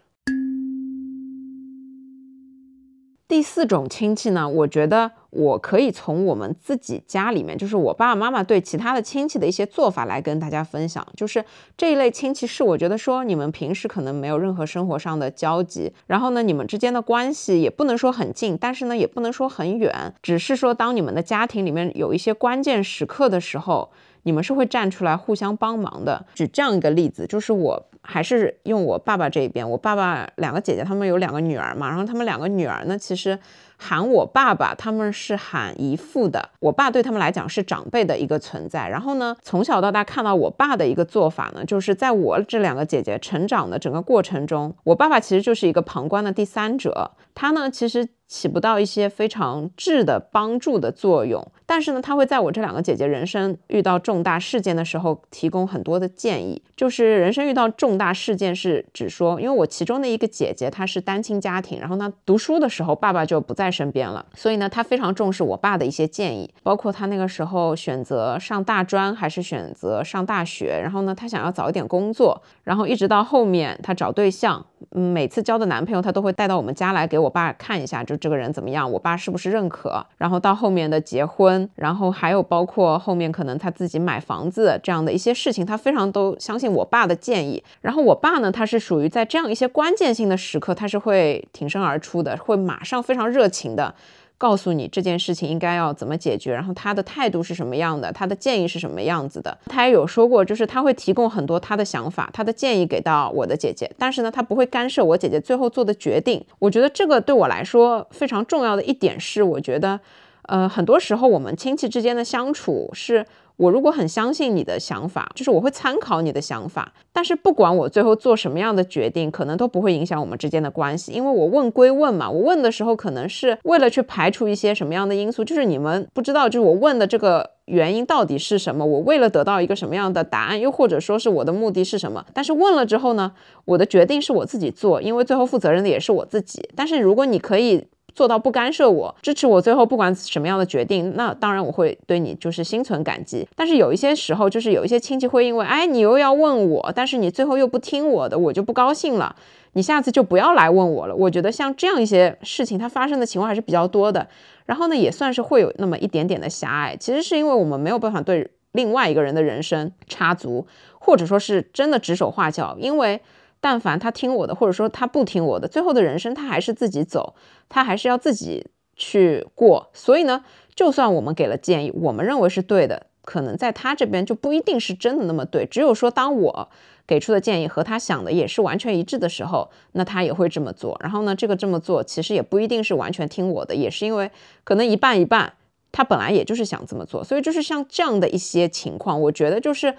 第四种亲戚呢，我觉得我可以从我们自己家里面，就是我爸爸妈妈对其他的亲戚的一些做法来跟大家分享。就是这一类亲戚是我觉得说你们平时可能没有任何生活上的交集，然后呢，你们之间的关系也不能说很近，但是呢，也不能说很远，只是说当你们的家庭里面有一些关键时刻的时候。你们是会站出来互相帮忙的。举这样一个例子，就是我还是用我爸爸这一边，我爸爸两个姐姐，他们有两个女儿嘛，然后他们两个女儿呢，其实喊我爸爸，他们是喊姨父的。我爸对他们来讲是长辈的一个存在。然后呢，从小到大看到我爸的一个做法呢，就是在我这两个姐姐成长的整个过程中，我爸爸其实就是一个旁观的第三者。他呢，其实。起不到一些非常质的帮助的作用，但是呢，他会在我这两个姐姐人生遇到重大事件的时候提供很多的建议。就是人生遇到重大事件是指说，因为我其中的一个姐姐她是单亲家庭，然后呢读书的时候爸爸就不在身边了，所以呢她非常重视我爸的一些建议，包括她那个时候选择上大专还是选择上大学，然后呢她想要早一点工作，然后一直到后面她找对象，嗯每次交的男朋友他都会带到我们家来给我爸看一下，就。这个人怎么样？我爸是不是认可？然后到后面的结婚，然后还有包括后面可能他自己买房子这样的一些事情，他非常都相信我爸的建议。然后我爸呢，他是属于在这样一些关键性的时刻，他是会挺身而出的，会马上非常热情的。告诉你这件事情应该要怎么解决，然后他的态度是什么样的，他的建议是什么样子的。他也有说过，就是他会提供很多他的想法、他的建议给到我的姐姐，但是呢，他不会干涉我姐姐最后做的决定。我觉得这个对我来说非常重要的一点是，我觉得，呃，很多时候我们亲戚之间的相处是。我如果很相信你的想法，就是我会参考你的想法，但是不管我最后做什么样的决定，可能都不会影响我们之间的关系，因为我问归问嘛，我问的时候可能是为了去排除一些什么样的因素，就是你们不知道，就是我问的这个原因到底是什么，我为了得到一个什么样的答案，又或者说是我的目的是什么，但是问了之后呢，我的决定是我自己做，因为最后负责任的也是我自己，但是如果你可以。做到不干涉我，支持我最后不管什么样的决定，那当然我会对你就是心存感激。但是有一些时候，就是有一些亲戚会因为，哎，你又要问我，但是你最后又不听我的，我就不高兴了。你下次就不要来问我了。我觉得像这样一些事情，它发生的情况还是比较多的。然后呢，也算是会有那么一点点的狭隘。其实是因为我们没有办法对另外一个人的人生插足，或者说是真的指手画脚。因为但凡他听我的，或者说他不听我的，最后的人生他还是自己走，他还是要自己去过。所以呢，就算我们给了建议，我们认为是对的，可能在他这边就不一定是真的那么对。只有说当我。给出的建议和他想的也是完全一致的时候，那他也会这么做。然后呢，这个这么做其实也不一定是完全听我的，也是因为可能一半一半，他本来也就是想这么做。所以就是像这样的一些情况，我觉得就是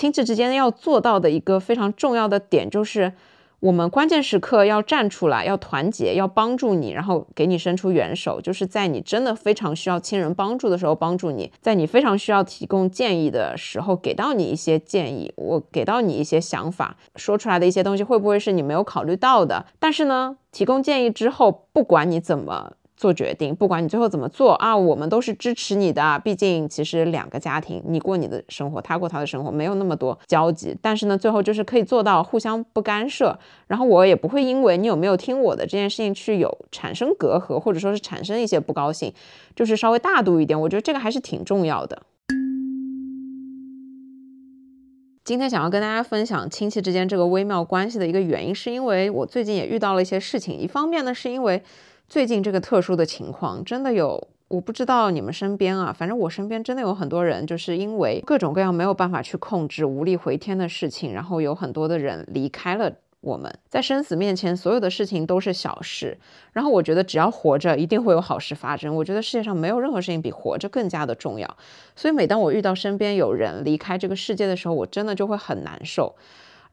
亲戚之间要做到的一个非常重要的点就是。我们关键时刻要站出来，要团结，要帮助你，然后给你伸出援手，就是在你真的非常需要亲人帮助的时候帮助你，在你非常需要提供建议的时候给到你一些建议，我给到你一些想法，说出来的一些东西会不会是你没有考虑到的？但是呢，提供建议之后，不管你怎么。做决定，不管你最后怎么做啊，我们都是支持你的。毕竟，其实两个家庭，你过你的生活，他过他的生活，没有那么多交集。但是呢，最后就是可以做到互相不干涉，然后我也不会因为你有没有听我的这件事情去有产生隔阂，或者说是产生一些不高兴，就是稍微大度一点。我觉得这个还是挺重要的。今天想要跟大家分享亲戚之间这个微妙关系的一个原因，是因为我最近也遇到了一些事情。一方面呢，是因为。最近这个特殊的情况，真的有，我不知道你们身边啊，反正我身边真的有很多人，就是因为各种各样没有办法去控制、无力回天的事情，然后有很多的人离开了我们。在生死面前，所有的事情都是小事。然后我觉得，只要活着，一定会有好事发生。我觉得世界上没有任何事情比活着更加的重要。所以每当我遇到身边有人离开这个世界的时候，我真的就会很难受。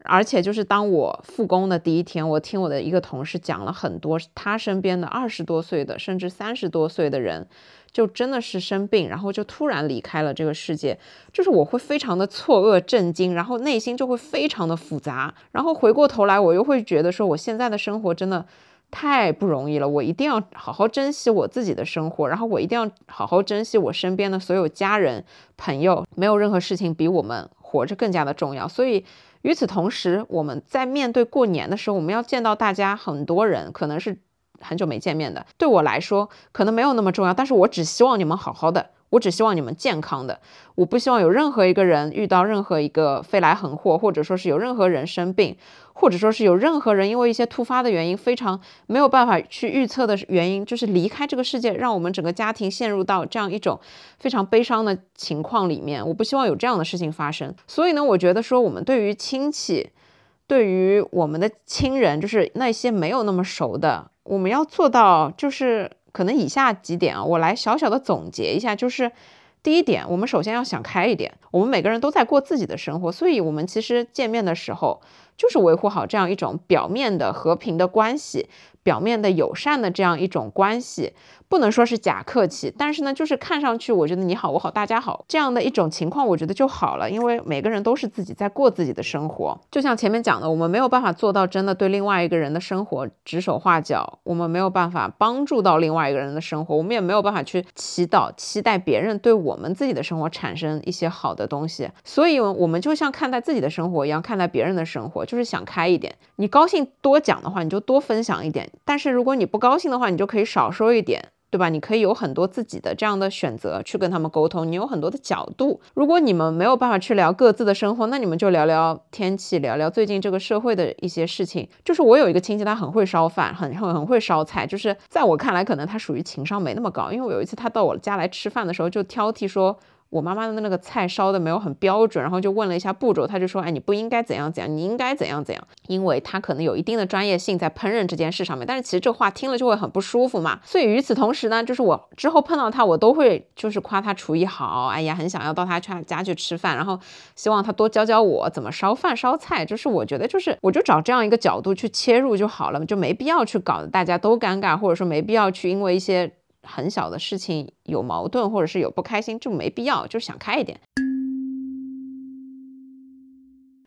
而且就是当我复工的第一天，我听我的一个同事讲了很多他身边的二十多岁的，甚至三十多岁的人，就真的是生病，然后就突然离开了这个世界。就是我会非常的错愕、震惊，然后内心就会非常的复杂。然后回过头来，我又会觉得说，我现在的生活真的太不容易了，我一定要好好珍惜我自己的生活，然后我一定要好好珍惜我身边的所有家人、朋友。没有任何事情比我们活着更加的重要，所以。与此同时，我们在面对过年的时候，我们要见到大家，很多人可能是很久没见面的。对我来说，可能没有那么重要，但是我只希望你们好好的。我只希望你们健康的，我不希望有任何一个人遇到任何一个飞来横祸，或者说是有任何人生病，或者说是有任何人因为一些突发的原因，非常没有办法去预测的原因，就是离开这个世界，让我们整个家庭陷入到这样一种非常悲伤的情况里面。我不希望有这样的事情发生。所以呢，我觉得说我们对于亲戚，对于我们的亲人，就是那些没有那么熟的，我们要做到就是。可能以下几点啊，我来小小的总结一下，就是第一点，我们首先要想开一点，我们每个人都在过自己的生活，所以我们其实见面的时候，就是维护好这样一种表面的和平的关系。表面的友善的这样一种关系，不能说是假客气，但是呢，就是看上去我觉得你好我好大家好这样的一种情况，我觉得就好了，因为每个人都是自己在过自己的生活。就像前面讲的，我们没有办法做到真的对另外一个人的生活指手画脚，我们没有办法帮助到另外一个人的生活，我们也没有办法去祈祷期待别人对我们自己的生活产生一些好的东西。所以，我们就像看待自己的生活一样，看待别人的生活，就是想开一点。你高兴多讲的话，你就多分享一点。但是如果你不高兴的话，你就可以少说一点，对吧？你可以有很多自己的这样的选择去跟他们沟通，你有很多的角度。如果你们没有办法去聊各自的生活，那你们就聊聊天气，聊聊最近这个社会的一些事情。就是我有一个亲戚，他很会烧饭，很很很会烧菜。就是在我看来，可能他属于情商没那么高。因为我有一次他到我家来吃饭的时候，就挑剔说。我妈妈的那个菜烧的没有很标准，然后就问了一下步骤，他就说，哎，你不应该怎样怎样，你应该怎样怎样，因为他可能有一定的专业性在烹饪这件事上面。但是其实这话听了就会很不舒服嘛。所以与此同时呢，就是我之后碰到他，我都会就是夸他厨艺好，哎呀，很想要到他家去吃饭，然后希望他多教教我怎么烧饭烧菜。就是我觉得就是我就找这样一个角度去切入就好了，就没必要去搞得大家都尴尬，或者说没必要去因为一些。很小的事情有矛盾或者是有不开心，就没必要，就想开一点。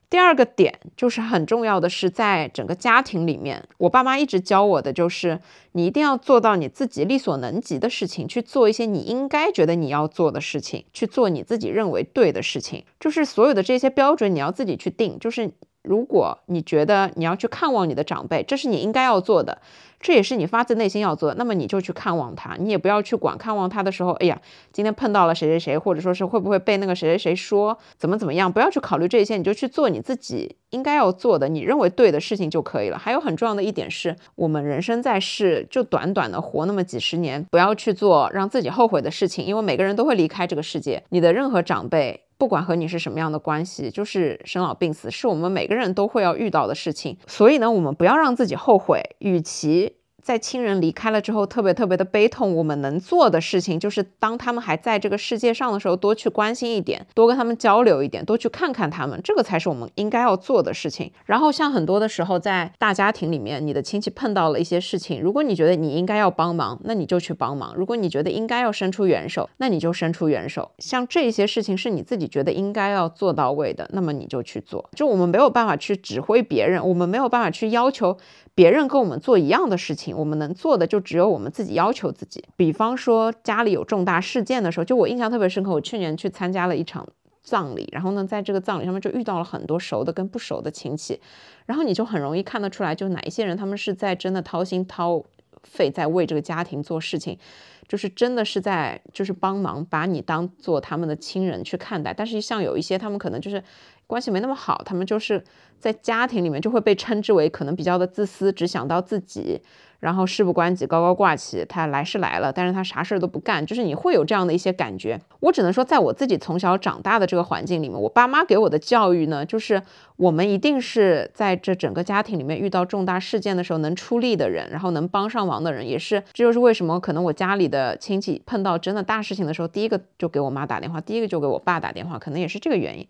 第二个点就是很重要的是，在整个家庭里面，我爸妈一直教我的就是，你一定要做到你自己力所能及的事情，去做一些你应该觉得你要做的事情，去做你自己认为对的事情，就是所有的这些标准你要自己去定，就是。如果你觉得你要去看望你的长辈，这是你应该要做的，这也是你发自内心要做的，那么你就去看望他，你也不要去管看望他的时候，哎呀，今天碰到了谁谁谁，或者说是会不会被那个谁谁谁说怎么怎么样，不要去考虑这些，你就去做你自己应该要做的，你认为对的事情就可以了。还有很重要的一点是，我们人生在世就短短的活那么几十年，不要去做让自己后悔的事情，因为每个人都会离开这个世界，你的任何长辈。不管和你是什么样的关系，就是生老病死，是我们每个人都会要遇到的事情。所以呢，我们不要让自己后悔，与其。在亲人离开了之后，特别特别的悲痛。我们能做的事情，就是当他们还在这个世界上的时候，多去关心一点，多跟他们交流一点，多去看看他们，这个才是我们应该要做的事情。然后，像很多的时候，在大家庭里面，你的亲戚碰到了一些事情，如果你觉得你应该要帮忙，那你就去帮忙；如果你觉得应该要伸出援手，那你就伸出援手。像这些事情是你自己觉得应该要做到位的，那么你就去做。就我们没有办法去指挥别人，我们没有办法去要求。别人跟我们做一样的事情，我们能做的就只有我们自己要求自己。比方说家里有重大事件的时候，就我印象特别深刻。我去年去参加了一场葬礼，然后呢，在这个葬礼上面就遇到了很多熟的跟不熟的亲戚，然后你就很容易看得出来，就哪一些人他们是在真的掏心掏肺在为这个家庭做事情，就是真的是在就是帮忙把你当做他们的亲人去看待。但是像有一些他们可能就是关系没那么好，他们就是。在家庭里面就会被称之为可能比较的自私，只想到自己，然后事不关己，高高挂起。他来是来了，但是他啥事儿都不干，就是你会有这样的一些感觉。我只能说，在我自己从小长大的这个环境里面，我爸妈给我的教育呢，就是我们一定是在这整个家庭里面遇到重大事件的时候能出力的人，然后能帮上忙的人，也是这就是为什么可能我家里的亲戚碰到真的大事情的时候，第一个就给我妈打电话，第一个就给我爸打电话，可能也是这个原因。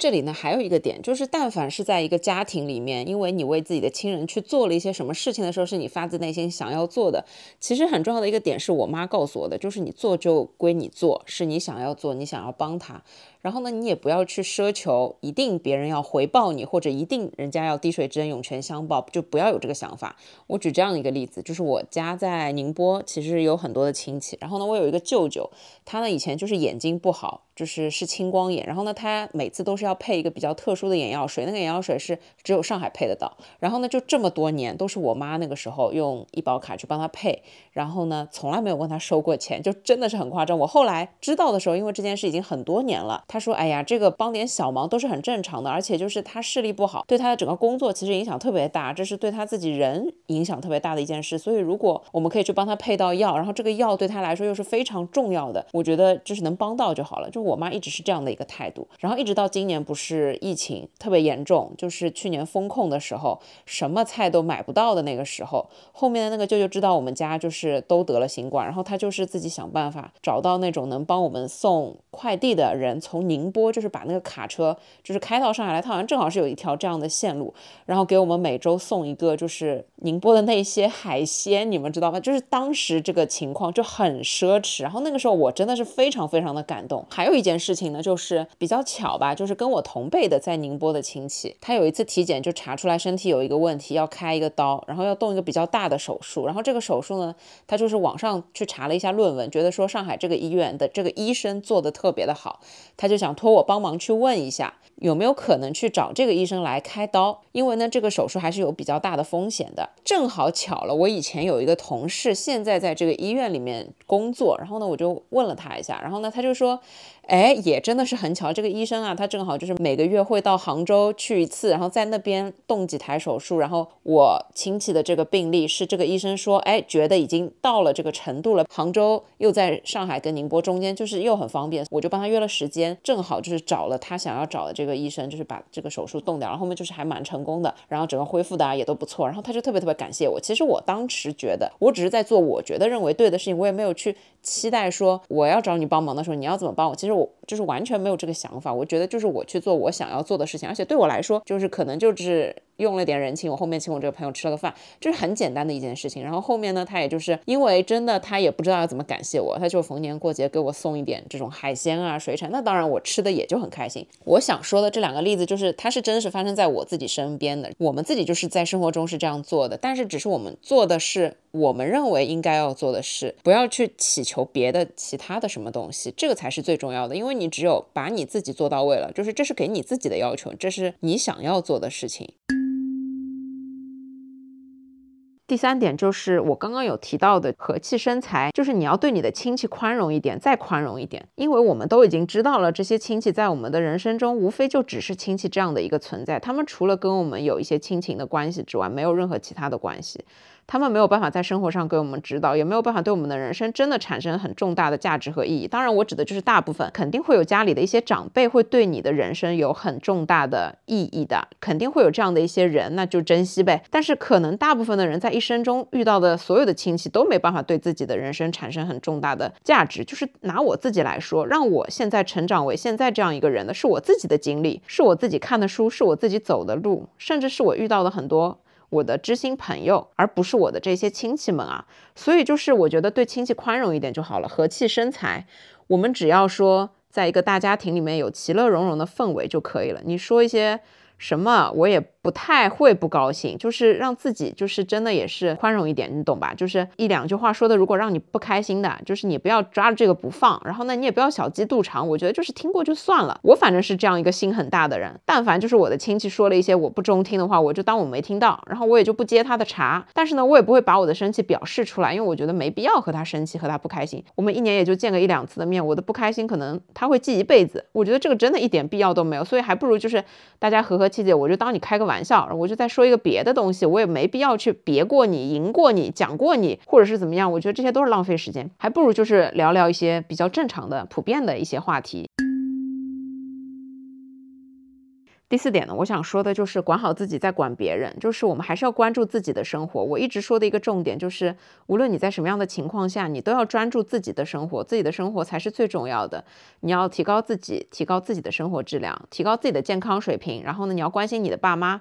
这里呢，还有一个点，就是但凡是在一个家庭里面，因为你为自己的亲人去做了一些什么事情的时候，是你发自内心想要做的。其实很重要的一个点是我妈告诉我的，就是你做就归你做，是你想要做，你想要帮他。然后呢，你也不要去奢求一定别人要回报你，或者一定人家要滴水之恩涌泉相报，就不要有这个想法。我举这样一个例子，就是我家在宁波，其实有很多的亲戚。然后呢，我有一个舅舅，他呢以前就是眼睛不好，就是是青光眼。然后呢，他每次都是要配一个比较特殊的眼药水，那个眼药水是只有上海配得到。然后呢，就这么多年都是我妈那个时候用医保卡去帮他配，然后呢，从来没有问他收过钱，就真的是很夸张。我后来知道的时候，因为这件事已经很多年了。他说：“哎呀，这个帮点小忙都是很正常的，而且就是他视力不好，对他的整个工作其实影响特别大，这是对他自己人影响特别大的一件事。所以如果我们可以去帮他配到药，然后这个药对他来说又是非常重要的，我觉得就是能帮到就好了。就我妈一直是这样的一个态度，然后一直到今年不是疫情特别严重，就是去年封控的时候，什么菜都买不到的那个时候，后面的那个舅舅知道我们家就是都得了新冠，然后他就是自己想办法找到那种能帮我们送快递的人，从宁波。就是把那个卡车就是开到上海来，他好像正好是有一条这样的线路，然后给我们每周送一个就是宁波的那些海鲜，你们知道吗？就是当时这个情况就很奢侈，然后那个时候我真的是非常非常的感动。还有一件事情呢，就是比较巧吧，就是跟我同辈的在宁波的亲戚，他有一次体检就查出来身体有一个问题，要开一个刀，然后要动一个比较大的手术，然后这个手术呢，他就是网上去查了一下论文，觉得说上海这个医院的这个医生做的特别的好，他就想托。我帮忙去问一下，有没有可能去找这个医生来开刀？因为呢，这个手术还是有比较大的风险的。正好巧了，我以前有一个同事，现在在这个医院里面工作，然后呢，我就问了他一下，然后呢，他就说。哎，也真的是很巧，这个医生啊，他正好就是每个月会到杭州去一次，然后在那边动几台手术。然后我亲戚的这个病例是这个医生说，哎，觉得已经到了这个程度了。杭州又在上海跟宁波中间，就是又很方便，我就帮他约了时间，正好就是找了他想要找的这个医生，就是把这个手术动掉。然后后面就是还蛮成功的，然后整个恢复的啊也都不错。然后他就特别特别感谢我。其实我当时觉得，我只是在做我觉得认为对的事情，我也没有去期待说我要找你帮忙的时候你要怎么帮我。其实我。就是完全没有这个想法，我觉得就是我去做我想要做的事情，而且对我来说，就是可能就是用了点人情，我后面请我这个朋友吃了个饭，这是很简单的一件事情。然后后面呢，他也就是因为真的他也不知道要怎么感谢我，他就逢年过节给我送一点这种海鲜啊、水产，那当然我吃的也就很开心。我想说的这两个例子，就是它是真实发生在我自己身边的，我们自己就是在生活中是这样做的，但是只是我们做的是我们认为应该要做的事，不要去祈求别的其他的什么东西，这个才是最重要的，因为你只有把你自己做到位了，就是这是给你自己的要求，这是你想要做的事情。第三点就是我刚刚有提到的和气生财，就是你要对你的亲戚宽容一点，再宽容一点，因为我们都已经知道了，这些亲戚在我们的人生中，无非就只是亲戚这样的一个存在，他们除了跟我们有一些亲情的关系之外，没有任何其他的关系。他们没有办法在生活上给我们指导，也没有办法对我们的人生真的产生很重大的价值和意义。当然，我指的就是大部分，肯定会有家里的一些长辈会对你的人生有很重大的意义的，肯定会有这样的一些人，那就珍惜呗。但是，可能大部分的人在一生中遇到的所有的亲戚都没办法对自己的人生产生很重大的价值。就是拿我自己来说，让我现在成长为现在这样一个人的是我自己的经历，是我自己看的书，是我自己走的路，甚至是我遇到的很多。我的知心朋友，而不是我的这些亲戚们啊，所以就是我觉得对亲戚宽容一点就好了，和气生财。我们只要说，在一个大家庭里面有其乐融融的氛围就可以了。你说一些什么，我也。不太会不高兴，就是让自己就是真的也是宽容一点，你懂吧？就是一两句话说的，如果让你不开心的，就是你不要抓着这个不放，然后呢，你也不要小鸡肚肠。我觉得就是听过就算了。我反正是这样一个心很大的人，但凡就是我的亲戚说了一些我不中听的话，我就当我没听到，然后我也就不接他的茬。但是呢，我也不会把我的生气表示出来，因为我觉得没必要和他生气，和他不开心。我们一年也就见个一两次的面，我的不开心可能他会记一辈子。我觉得这个真的一点必要都没有，所以还不如就是大家和和气气，我就当你开个玩笑，我就再。说一个别的东西，我也没必要去别过你、赢过你、讲过你，或者是怎么样？我觉得这些都是浪费时间，还不如就是聊聊一些比较正常的、普遍的一些话题。第四点呢，我想说的就是管好自己，再管别人。就是我们还是要关注自己的生活。我一直说的一个重点就是，无论你在什么样的情况下，你都要专注自己的生活，自己的生活才是最重要的。你要提高自己，提高自己的生活质量，提高自己的健康水平。然后呢，你要关心你的爸妈。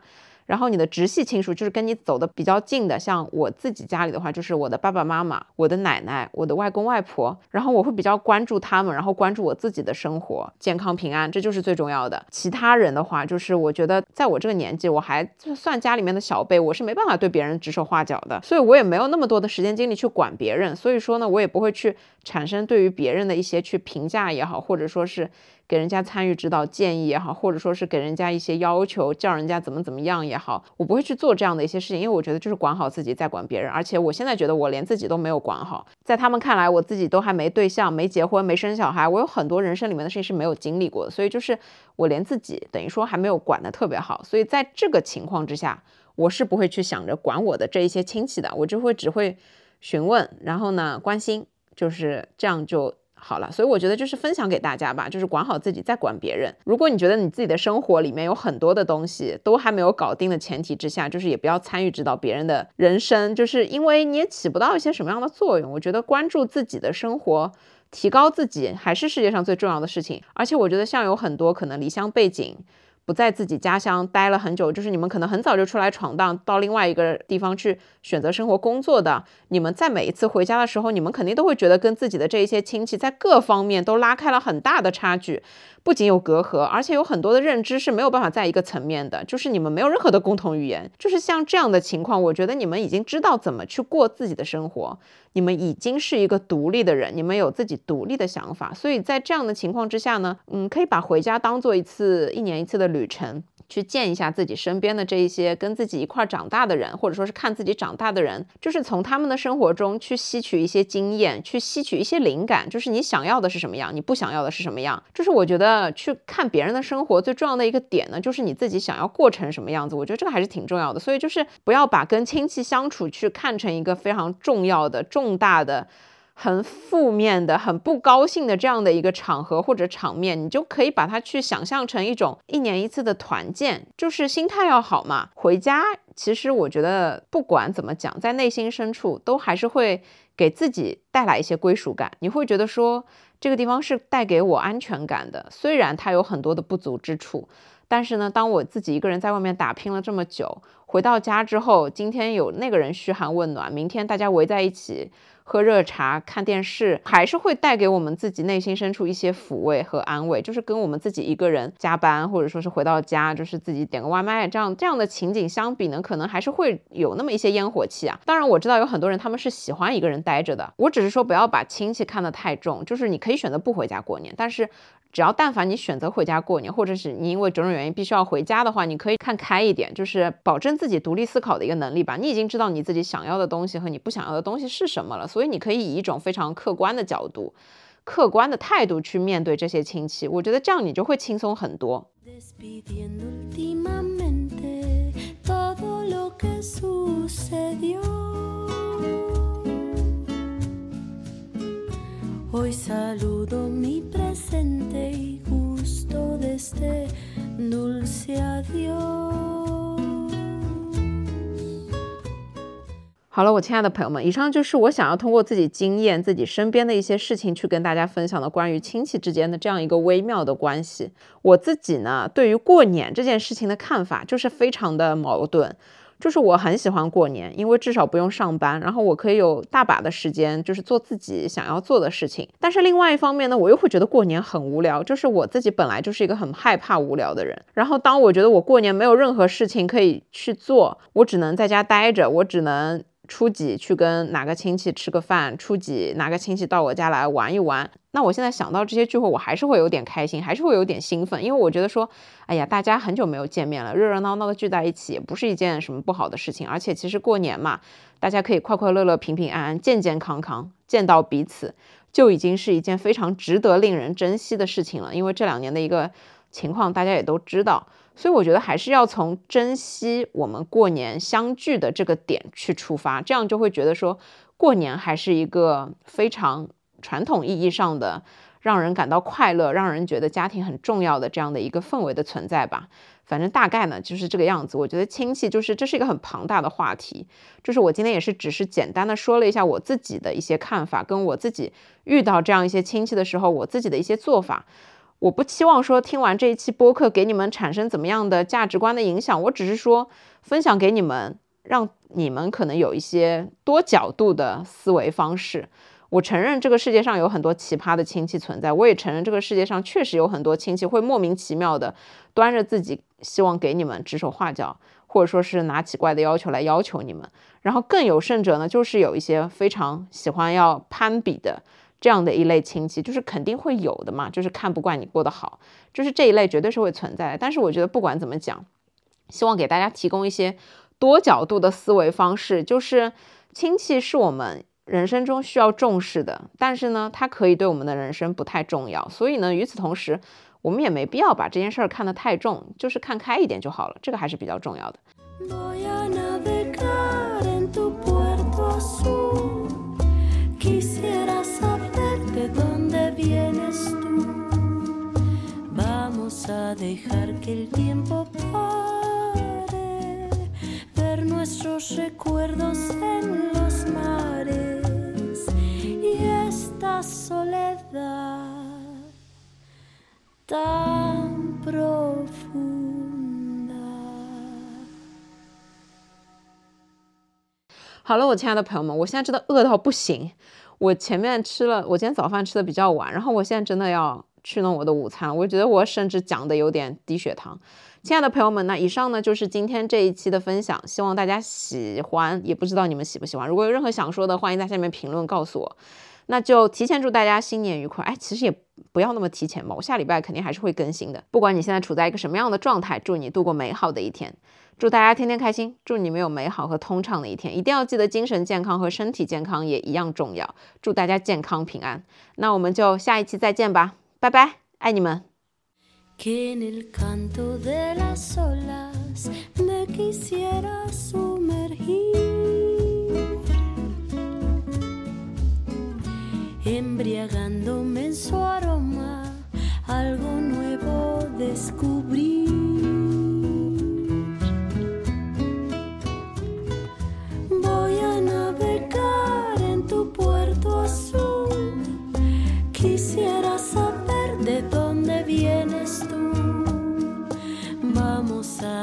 然后你的直系亲属就是跟你走的比较近的，像我自己家里的话，就是我的爸爸妈妈、我的奶奶、我的外公外婆。然后我会比较关注他们，然后关注我自己的生活健康平安，这就是最重要的。其他人的话，就是我觉得在我这个年纪，我还算家里面的小辈，我是没办法对别人指手画脚的，所以我也没有那么多的时间精力去管别人。所以说呢，我也不会去产生对于别人的一些去评价也好，或者说是。给人家参与指导建议也好，或者说是给人家一些要求，叫人家怎么怎么样也，好我不会去做这样的一些事情，因为我觉得就是管好自己，再管别人。而且我现在觉得我连自己都没有管好，在他们看来，我自己都还没对象、没结婚、没生小孩，我有很多人生里面的事情是没有经历过的，所以就是我连自己等于说还没有管得特别好。所以在这个情况之下，我是不会去想着管我的这一些亲戚的，我就会只会询问，然后呢关心，就是这样就。好了，所以我觉得就是分享给大家吧，就是管好自己，再管别人。如果你觉得你自己的生活里面有很多的东西都还没有搞定的前提之下，就是也不要参与指导别人的人生，就是因为你也起不到一些什么样的作用。我觉得关注自己的生活，提高自己，还是世界上最重要的事情。而且我觉得像有很多可能离乡背景。不在自己家乡待了很久，就是你们可能很早就出来闯荡，到另外一个地方去选择生活工作的。你们在每一次回家的时候，你们肯定都会觉得跟自己的这一些亲戚在各方面都拉开了很大的差距。不仅有隔阂，而且有很多的认知是没有办法在一个层面的，就是你们没有任何的共同语言。就是像这样的情况，我觉得你们已经知道怎么去过自己的生活，你们已经是一个独立的人，你们有自己独立的想法。所以在这样的情况之下呢，嗯，可以把回家当做一次一年一次的旅程。去见一下自己身边的这一些跟自己一块长大的人，或者说是看自己长大的人，就是从他们的生活中去吸取一些经验，去吸取一些灵感。就是你想要的是什么样，你不想要的是什么样。就是我觉得呃去看别人的生活最重要的一个点呢，就是你自己想要过成什么样子。我觉得这个还是挺重要的。所以就是不要把跟亲戚相处去看成一个非常重要的、重大的。很负面的、很不高兴的这样的一个场合或者场面，你就可以把它去想象成一种一年一次的团建，就是心态要好嘛。回家其实我觉得不管怎么讲，在内心深处都还是会给自己带来一些归属感。你会觉得说这个地方是带给我安全感的，虽然它有很多的不足之处，但是呢，当我自己一个人在外面打拼了这么久，回到家之后，今天有那个人嘘寒问暖，明天大家围在一起。喝热茶、看电视，还是会带给我们自己内心深处一些抚慰和安慰。就是跟我们自己一个人加班，或者说是回到家，就是自己点个外卖这样这样的情景相比呢，可能还是会有那么一些烟火气啊。当然，我知道有很多人他们是喜欢一个人待着的。我只是说不要把亲戚看得太重，就是你可以选择不回家过年，但是。只要但凡你选择回家过年，或者是你因为种种原因必须要回家的话，你可以看开一点，就是保证自己独立思考的一个能力吧。你已经知道你自己想要的东西和你不想要的东西是什么了，所以你可以以一种非常客观的角度、客观的态度去面对这些亲戚。我觉得这样你就会轻松很多。Hoy saludo mi presente y gusto de este dulce adiós。好了，我亲爱的朋友们，以上就是我想要通过自己经验、自己身边的一些事情去跟大家分享的关于亲戚之间的这样一个微妙的关系。我自己呢，对于过年这件事情的看法就是非常的矛盾。就是我很喜欢过年，因为至少不用上班，然后我可以有大把的时间，就是做自己想要做的事情。但是另外一方面呢，我又会觉得过年很无聊。就是我自己本来就是一个很害怕无聊的人，然后当我觉得我过年没有任何事情可以去做，我只能在家待着，我只能。初几去跟哪个亲戚吃个饭？初几哪个亲戚到我家来玩一玩？那我现在想到这些聚会，我还是会有点开心，还是会有点兴奋，因为我觉得说，哎呀，大家很久没有见面了，热热闹闹的聚在一起，也不是一件什么不好的事情。而且其实过年嘛，大家可以快快乐乐、平平安安、健健康康见到彼此，就已经是一件非常值得令人珍惜的事情了。因为这两年的一个情况，大家也都知道。所以我觉得还是要从珍惜我们过年相聚的这个点去出发，这样就会觉得说过年还是一个非常传统意义上的让人感到快乐、让人觉得家庭很重要的这样的一个氛围的存在吧。反正大概呢就是这个样子。我觉得亲戚就是这是一个很庞大的话题，就是我今天也是只是简单的说了一下我自己的一些看法，跟我自己遇到这样一些亲戚的时候我自己的一些做法。我不期望说听完这一期播客给你们产生怎么样的价值观的影响，我只是说分享给你们，让你们可能有一些多角度的思维方式。我承认这个世界上有很多奇葩的亲戚存在，我也承认这个世界上确实有很多亲戚会莫名其妙的端着自己希望给你们指手画脚，或者说是拿奇怪的要求来要求你们。然后更有甚者呢，就是有一些非常喜欢要攀比的。这样的一类亲戚就是肯定会有的嘛，就是看不惯你过得好，就是这一类绝对是会存在的。但是我觉得不管怎么讲，希望给大家提供一些多角度的思维方式，就是亲戚是我们人生中需要重视的，但是呢，它可以对我们的人生不太重要。所以呢，与此同时，我们也没必要把这件事儿看得太重，就是看开一点就好了，这个还是比较重要的。Dejar que el tiempo pare, ver nuestros recuerdos en los mares y esta soledad tan profunda. 好了，我亲爱的朋友们，我现在真的饿到不行。我前面吃了，我今天早饭吃的比较晚，然后我现在真的要去弄我的午餐，我觉得我甚至讲的有点低血糖。亲爱的朋友们，那以上呢就是今天这一期的分享，希望大家喜欢，也不知道你们喜不喜欢。如果有任何想说的，欢迎在下面评论告诉我。那就提前祝大家新年愉快。哎，其实也不要那么提前嘛，我下礼拜肯定还是会更新的。不管你现在处在一个什么样的状态，祝你度过美好的一天，祝大家天天开心，祝你们有美好和通畅的一天。一定要记得精神健康和身体健康也一样重要。祝大家健康平安。那我们就下一期再见吧。拜拜，爱你们。Que en el canto de las olas me quisiera sumergir, embriagándome en su aroma, algo nuevo descubrir. Voy a navegar en tu puerto azul, quisiera.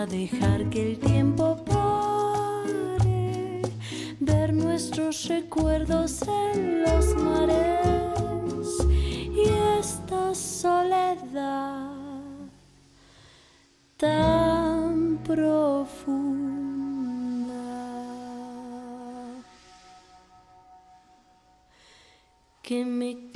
Dejar que el tiempo pare, ver nuestros recuerdos en los mares y esta soledad tan profunda. Que me